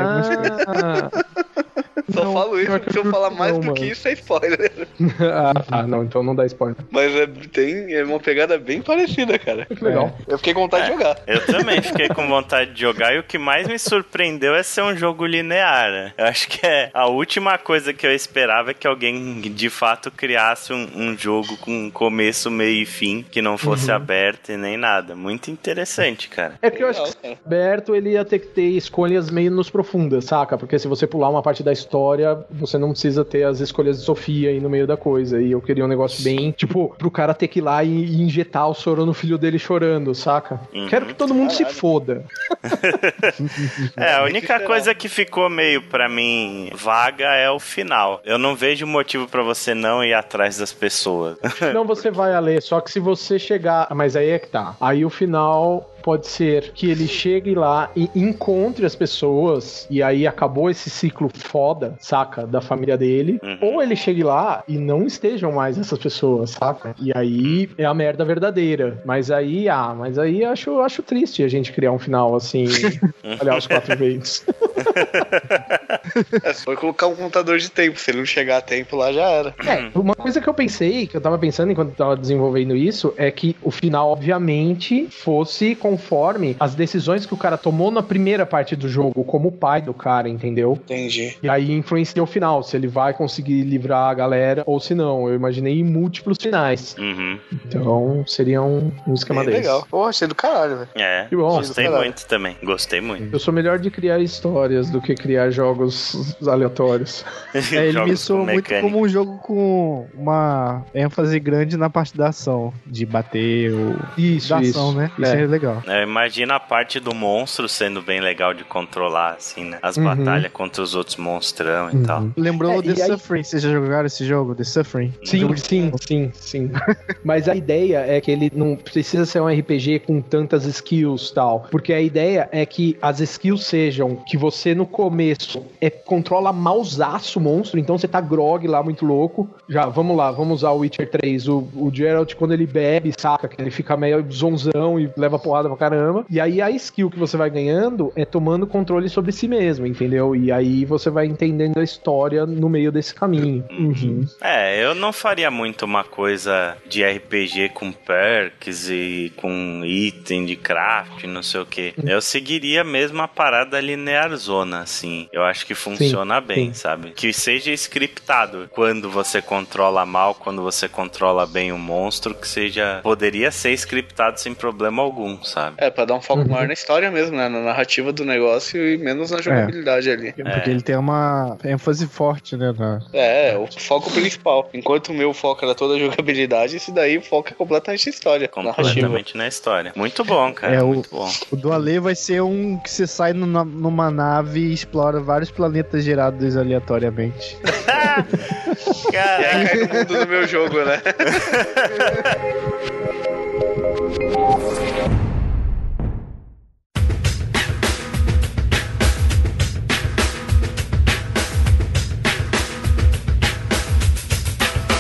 Só não, falo isso, se eu falar mais não, do mano. que isso é spoiler. ah, tá, não, então não dá spoiler. Mas é, tem é uma pegada bem parecida, cara. Que legal. É. Eu fiquei com vontade é, de jogar. Eu também fiquei com vontade de jogar e o que mais me surpreendeu é ser um jogo linear. Né? Eu acho que é a última coisa que eu esperava é que alguém de fato criasse um, um jogo com começo, meio e fim, que não fosse uhum. aberto e nem nada. Muito interessante, cara. É que eu acho que aberto ele ia ter que ter escolhas meio nos profundas, saca? Porque se você pular uma parte da história história, você não precisa ter as escolhas de Sofia aí no meio da coisa. E eu queria um negócio bem, tipo, pro cara ter que ir lá e, injetar o soro no filho dele chorando, saca? Uhum. Quero que todo mundo Caralho. se foda. é, a única coisa que ficou meio para mim vaga é o final. Eu não vejo motivo para você não ir atrás das pessoas. não, você vai a ler, só que se você chegar. Mas aí é que tá. Aí o final pode ser que ele chegue lá e encontre as pessoas e aí acabou esse ciclo foda, saca? Da família dele. Uhum. Ou ele chegue lá e não estejam mais essas pessoas, saca? E aí é a merda verdadeira. Mas aí, ah, mas aí acho, acho triste a gente criar um final assim, olhar os quatro vezes. É, for colocar um contador de tempo, se ele não chegar a tempo lá, já era. É, uma coisa que eu pensei, que eu tava pensando enquanto eu tava desenvolvendo isso, é que o final, obviamente, fosse conforme as decisões que o cara tomou na primeira parte do jogo, como o pai do cara, entendeu? Entendi. E aí influencia o final, se ele vai conseguir livrar a galera ou se não. Eu imaginei múltiplos finais. Uhum. Então seria um, um esquema Bem desse. legal. Pô, achei do caralho, velho. É, Que bom. gostei muito também. Gostei muito. Eu sou melhor de criar histórias do que criar jogos aleatórios. É, ele me soa com muito como um jogo com uma ênfase grande na parte da ação, de bater ou Isso, da isso. ação, né? Isso é, É. legal. É, imagina a parte do monstro sendo bem legal de controlar, assim, né? As Uhum. batalhas contra os outros monstrão e tal. Uhum. Lembrou É, The aí- Suffering? Vocês já jogaram esse jogo, The Suffering? Sim, Jogo de- sim, sim, sim. Mas a ideia é que ele não precisa ser um RPG com tantas skills tal. Porque a ideia é que as skills sejam que você no começo é, controla mausaço o monstro, então você tá grog lá muito louco. Já, vamos lá, vamos usar o Witcher 3. O, o Geralt, quando ele bebe, saca, que ele fica meio zonzão e leva porrada pra caramba. E aí a skill que você vai ganhando é tomando controle sobre si mesmo, entendeu? E aí você vai entendendo a história no meio desse caminho. Uhum. É, eu não faria muito uma coisa de RPG com perks e com item de craft, não sei o que. Eu seguiria mesmo a parada linear zona, assim. Eu acho que funciona bem, sim. sabe? Que seja scriptado quando você controla mal, quando você controla bem o monstro, que seja. Poderia ser scriptado sem problema algum, sabe? É, pra dar um foco Uhum. maior na história mesmo, né? Na narrativa do negócio e menos na jogabilidade ali. Porque ele tem uma ênfase forte, né? Na... É, o foco principal. Enquanto o meu foco era toda a jogabilidade, esse daí o foco é completamente a história. Narrativa. Completamente na história. Muito bom, cara. É, o- muito bom. O do Ale vai ser um que você sai numa, numa nave e explora vários planetas gerados aleatoriamente. E aí cai no mundo do meu jogo, né?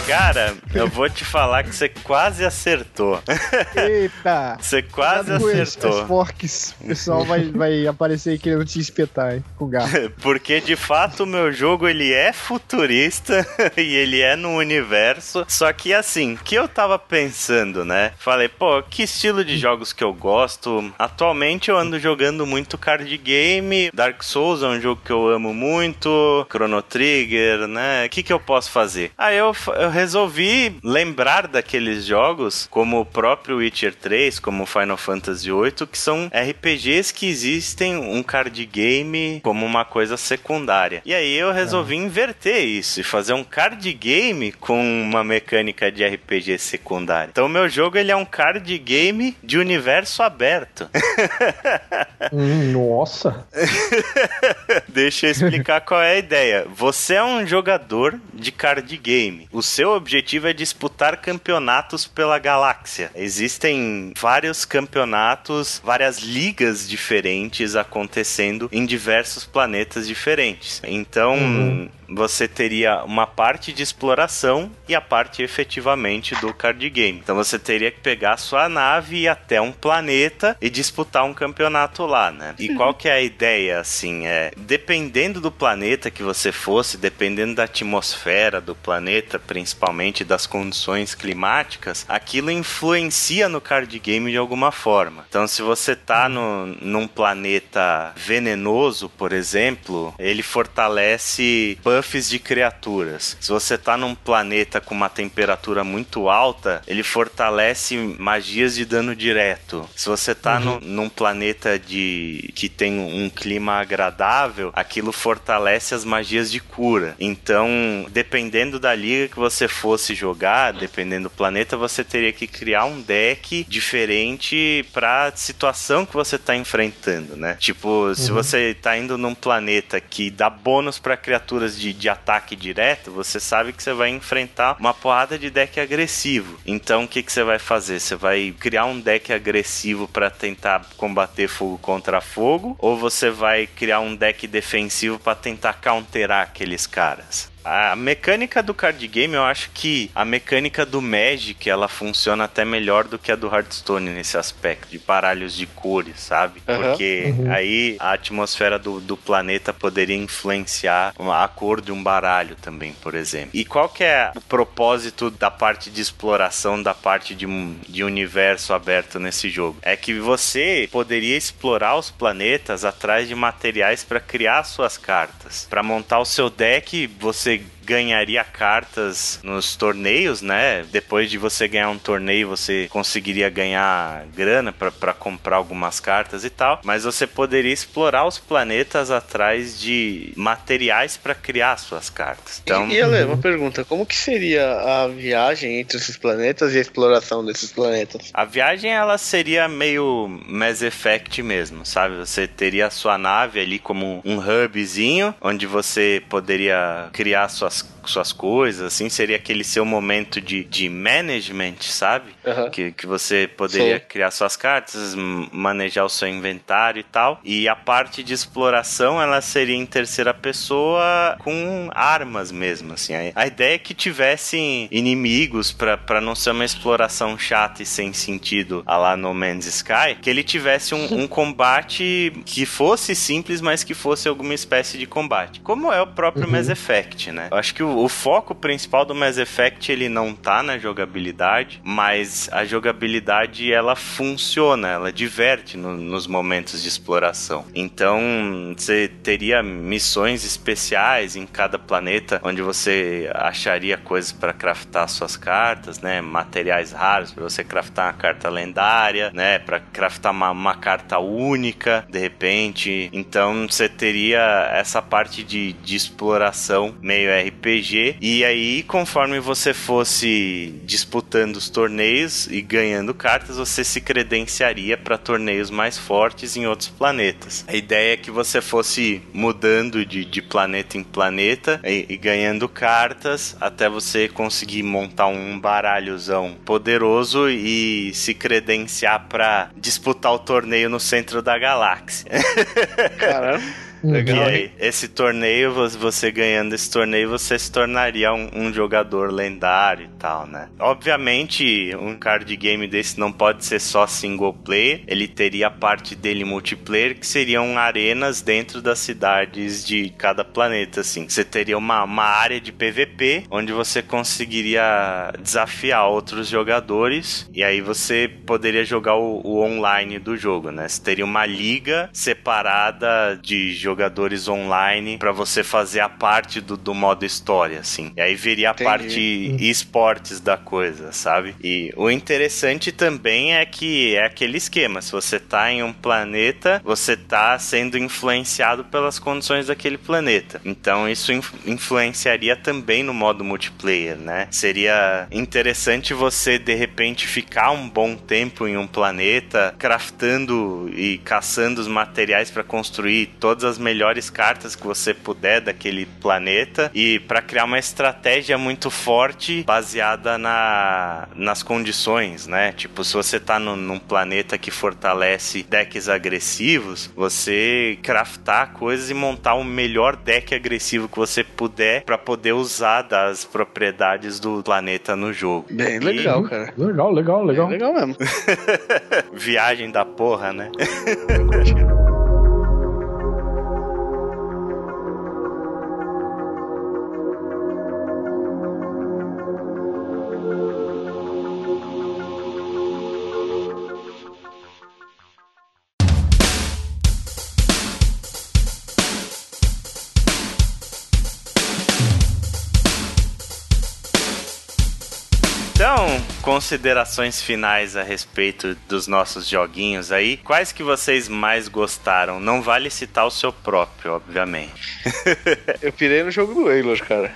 Cara, eu vou te falar que você quase acertou. Eita! Você quase as- acertou. As forks. O pessoal vai, vai aparecer querendo te espetar hein, com garfo. Porque de fato o meu jogo ele é futurista e ele é no universo. Só que assim, que eu tava pensando, né? Falei, pô, que estilo de jogos que eu gosto? Atualmente eu ando jogando muito card game. Dark Souls é um jogo que eu amo muito. Chrono Trigger, né? O que, que eu posso fazer? Aí eu, eu resolvi lembrar daqueles jogos, como o próprio Witcher 3, como Final Fantasy VIII, que são RPGs que existem um card game como uma coisa secundária. E aí eu resolvi inverter isso e fazer um card game com uma mecânica de RPG secundária. Então o meu jogo ele é um card game de universo aberto. Hum, nossa. Deixa eu explicar qual é a ideia. Você é um jogador de card game. O seu objetivo é disputar campeonatos pela galáxia. Existem vários campeonatos, várias ligas diferentes acontecendo em diversos planetas diferentes. Então, Uhum. Você teria uma parte de exploração e a parte efetivamente do card game. Então você teria que pegar a sua nave e ir até um planeta e disputar um campeonato lá, né? E qual que é a ideia, assim? É, dependendo do planeta que você fosse, dependendo da atmosfera do planeta, principalmente das condições climáticas, aquilo influencia no card game de alguma forma. Então se você tá no, num planeta venenoso, por exemplo, ele fortalece buffs de criaturas. Se você tá num planeta com uma temperatura muito alta, ele fortalece magias de dano direto. Se você tá no- num planeta de que tem um clima agradável, aquilo fortalece as magias de cura. Então, dependendo da liga que você fosse jogar, dependendo do planeta, você teria que criar um deck diferente pra situação que você tá enfrentando, né? Tipo, se você tá indo num planeta que dá bônus pra criaturas de, de ataque direto, você sabe que você vai enfrentar uma porrada de deck agressivo. Então, o que, que você vai fazer? Você vai criar um deck agressivo pra tentar combater fogo contra fogo? Ou você vai criar um deck defensivo pra tentar counterar aqueles caras? A mecânica do card game, eu acho que a mecânica do Magic, ela funciona até melhor do que a do Hearthstone nesse aspecto de baralhos de cores, sabe? Uhum. Porque uhum. aí a atmosfera do, do planeta poderia influenciar a cor de um baralho também, por exemplo. E qual que é o propósito da parte de exploração, da parte de, de universo aberto nesse jogo? É que você poderia explorar os planetas atrás de materiais para criar suas cartas. Para montar o seu deck, você ganharia cartas nos torneios, né? Depois de você ganhar um torneio, você conseguiria ganhar grana para comprar algumas cartas e tal. Mas você poderia explorar os planetas atrás de materiais para criar suas cartas. Então, e, e Ale, uma pergunta: como que seria a viagem entre esses planetas e a exploração desses planetas? A viagem ela seria meio Mass Effect mesmo, sabe? Você teria a sua nave ali como um hubzinho onde você poderia criar suas suas, suas coisas, assim, seria aquele seu momento de, de management, sabe? Uhum. Que, que você poderia Sim. criar suas cartas, manejar o seu inventário e tal. E a parte de exploração, ela seria em terceira pessoa com armas mesmo, assim. A, ideia é que tivessem inimigos para não ser uma exploração chata e sem sentido a lá No Man's Sky, que ele tivesse um, um combate que fosse simples, mas que fosse alguma espécie de combate. Como é o próprio uhum. Mass Effect, né? Eu acho que o, o, foco principal do Mass Effect ele não tá na jogabilidade, mas a jogabilidade ela funciona, ela diverte no, nos momentos de exploração. Então você teria missões especiais em cada planeta onde você acharia coisas para craftar suas cartas, né? Materiais raros para você craftar uma carta lendária, né? Para craftar uma, uma carta única de repente. Então você teria essa parte de, de exploração meio RPG. E aí, conforme você fosse disputando os torneios e ganhando cartas, você se credenciaria para torneios mais fortes em outros planetas. A ideia é que você fosse mudando de, de planeta em planeta e, e ganhando cartas até você conseguir montar um baralhozão poderoso e se credenciar para disputar o torneio no centro da galáxia. Caramba. Legal. E aí, esse torneio, você ganhando esse torneio, você se tornaria um, um, jogador lendário e tal, né? Obviamente, um card game desse não pode ser só single player, ele teria a parte dele multiplayer, que seriam arenas dentro das cidades de cada planeta, assim. Você teria uma, uma área de PVP, onde você conseguiria desafiar outros jogadores, e aí você poderia jogar o, o online do jogo, né? Você teria uma liga separada de jogadores jogadores online para você fazer a parte do, do modo história, assim. E aí viria a Entendi. parte esportes da coisa, sabe? E o interessante também é que é aquele esquema. Se você tá em um planeta, você tá sendo influenciado pelas condições daquele planeta. Então isso influenciaria também no modo multiplayer, né? Seria interessante você de repente ficar um bom tempo em um planeta, craftando e caçando os materiais para construir todas as melhores cartas que você puder daquele planeta e para criar uma estratégia muito forte baseada na, nas condições, né? Tipo, se você tá no, num planeta que fortalece decks agressivos, você craftar coisas e montar o melhor deck agressivo que você puder para poder usar das propriedades do planeta no jogo. Bem legal, cara. Legal, legal, legal. Bem legal mesmo. Viagem da porra, né? considerações finais a respeito dos nossos joguinhos aí. Quais que vocês mais gostaram? Não vale citar o seu próprio, obviamente. Eu pirei no jogo do Wailor, cara.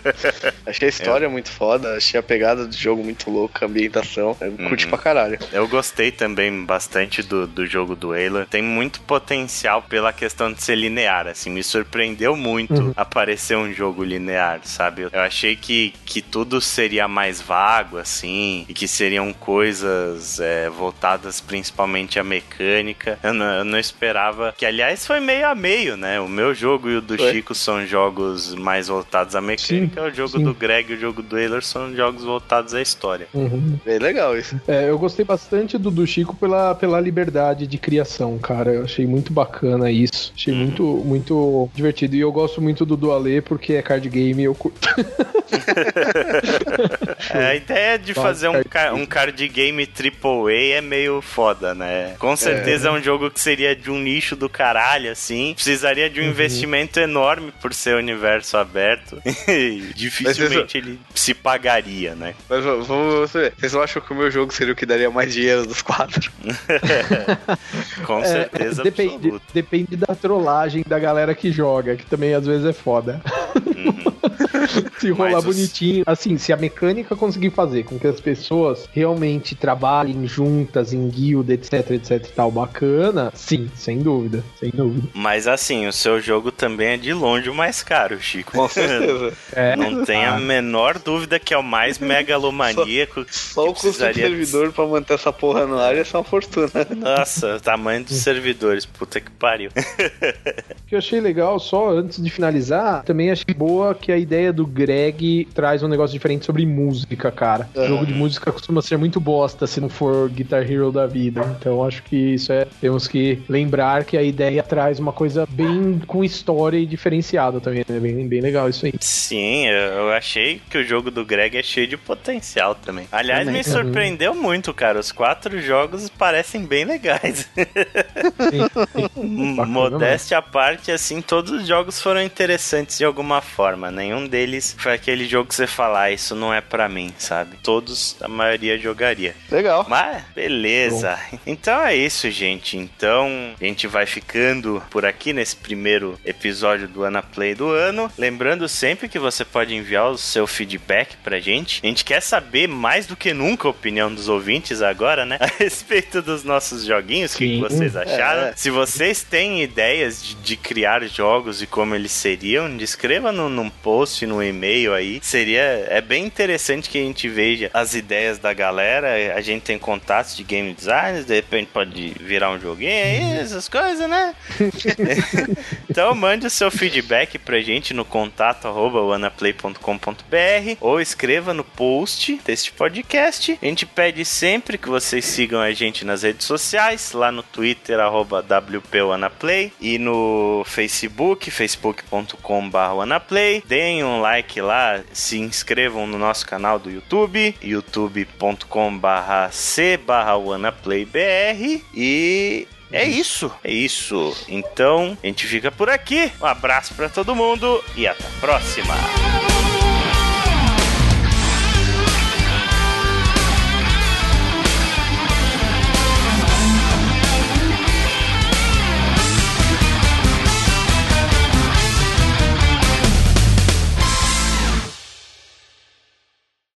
achei a história é. muito foda, achei a pegada do jogo muito louca, a ambientação. Eu uhum. curti pra caralho. Eu gostei também bastante do, do jogo do Wailor. Tem muito potencial pela questão de ser linear, assim. Me surpreendeu muito uhum. aparecer um jogo linear, sabe? Eu achei que, que tudo seria mais vago assim, assim, e que seriam coisas é, voltadas principalmente à mecânica. Eu não, eu não, esperava. Que, aliás, foi meio a meio, né? O meu jogo e o do foi. Chico são jogos mais voltados à mecânica. Sim, o jogo sim. do Greg e o jogo do Euler são jogos voltados à história. Uhum. Bem legal isso. É, eu gostei bastante do do Chico pela, pela liberdade de criação, cara. Eu achei muito bacana isso. Achei uhum. muito, muito divertido. E eu gosto muito do Dualê porque é card game e eu curto. é, a ideia de fazer um, um card game AAA é meio foda, né? Com certeza é. é. um jogo que seria de um nicho do caralho, assim. Precisaria de um uhum. investimento enorme por ser universo aberto. dificilmente ele se pagaria, né? Mas vamos ver. Vocês acham que o meu jogo seria o que daria mais dinheiro dos quatro? Com é, certeza. É, depende, depende da trollagem da galera que joga, que também às vezes é foda. Uhum. se rolar os... bonitinho. Assim, se a mecânica conseguir fazer com que as pessoas realmente trabalhem juntas em guilda, etc, etc e tal, bacana, sim, sem dúvida, sem dúvida. Mas assim, o seu jogo também é de longe o mais caro, Chico. Com certeza. é. Não tem a menor dúvida que é o mais megalomaníaco. Só, só o custo do servidor pra manter essa porra no ar é só uma fortuna. Nossa, o tamanho dos servidores, puta que pariu. o que eu achei legal, só antes de finalizar, também achei boa que a ideia do Greg traz um negócio diferente sobre música, cara. Uhum. Jogo de música costuma ser muito bosta se não for Guitar Hero da vida. Então acho que isso é. Temos que lembrar que a ideia traz uma coisa bem com história e diferenciada também. É né? bem, bem legal isso aí. Sim, eu achei que o jogo do Greg é cheio de potencial também. Aliás, também. me surpreendeu uhum. muito, cara. Os quatro jogos parecem bem legais. Sim, sim. Modéstia à parte, assim, todos os jogos foram interessantes de alguma forma. Nenhum deles foi aquele jogo que você fala, ah, isso não é para mim, sabe? Todos, a maioria jogaria. Legal. Mas, beleza. Bom. Então é isso, gente. Então, a gente vai ficando por aqui nesse primeiro episódio do Ana Play do ano. Lembrando sempre que você pode enviar o seu feedback pra gente. A gente quer saber mais do que nunca a opinião dos ouvintes agora, né? A respeito dos nossos joguinhos, o que, que, vocês acharam. É. Se vocês têm ideias de, de, criar jogos e como eles seriam, descreva no, num post, no e-mail aí. Seria é bem interessante que a gente veja as ideias da galera. A gente tem contatos de game designers, de repente pode virar um joguinho aí, essas coisas, né? então mande o seu feedback pra gente no contato arroba ou escreva no post deste podcast. A gente pede sempre que vocês sigam a gente nas redes sociais, lá no Twitter, arroba WPWanaplay e no Facebook, facebook.com.br Deem um like lá, se inscrevam no nosso canal do YouTube, youtube.com barra c barra wannapplaybr e é isso, é isso. Então, a gente fica por aqui. Um abraço para todo mundo e até a próxima.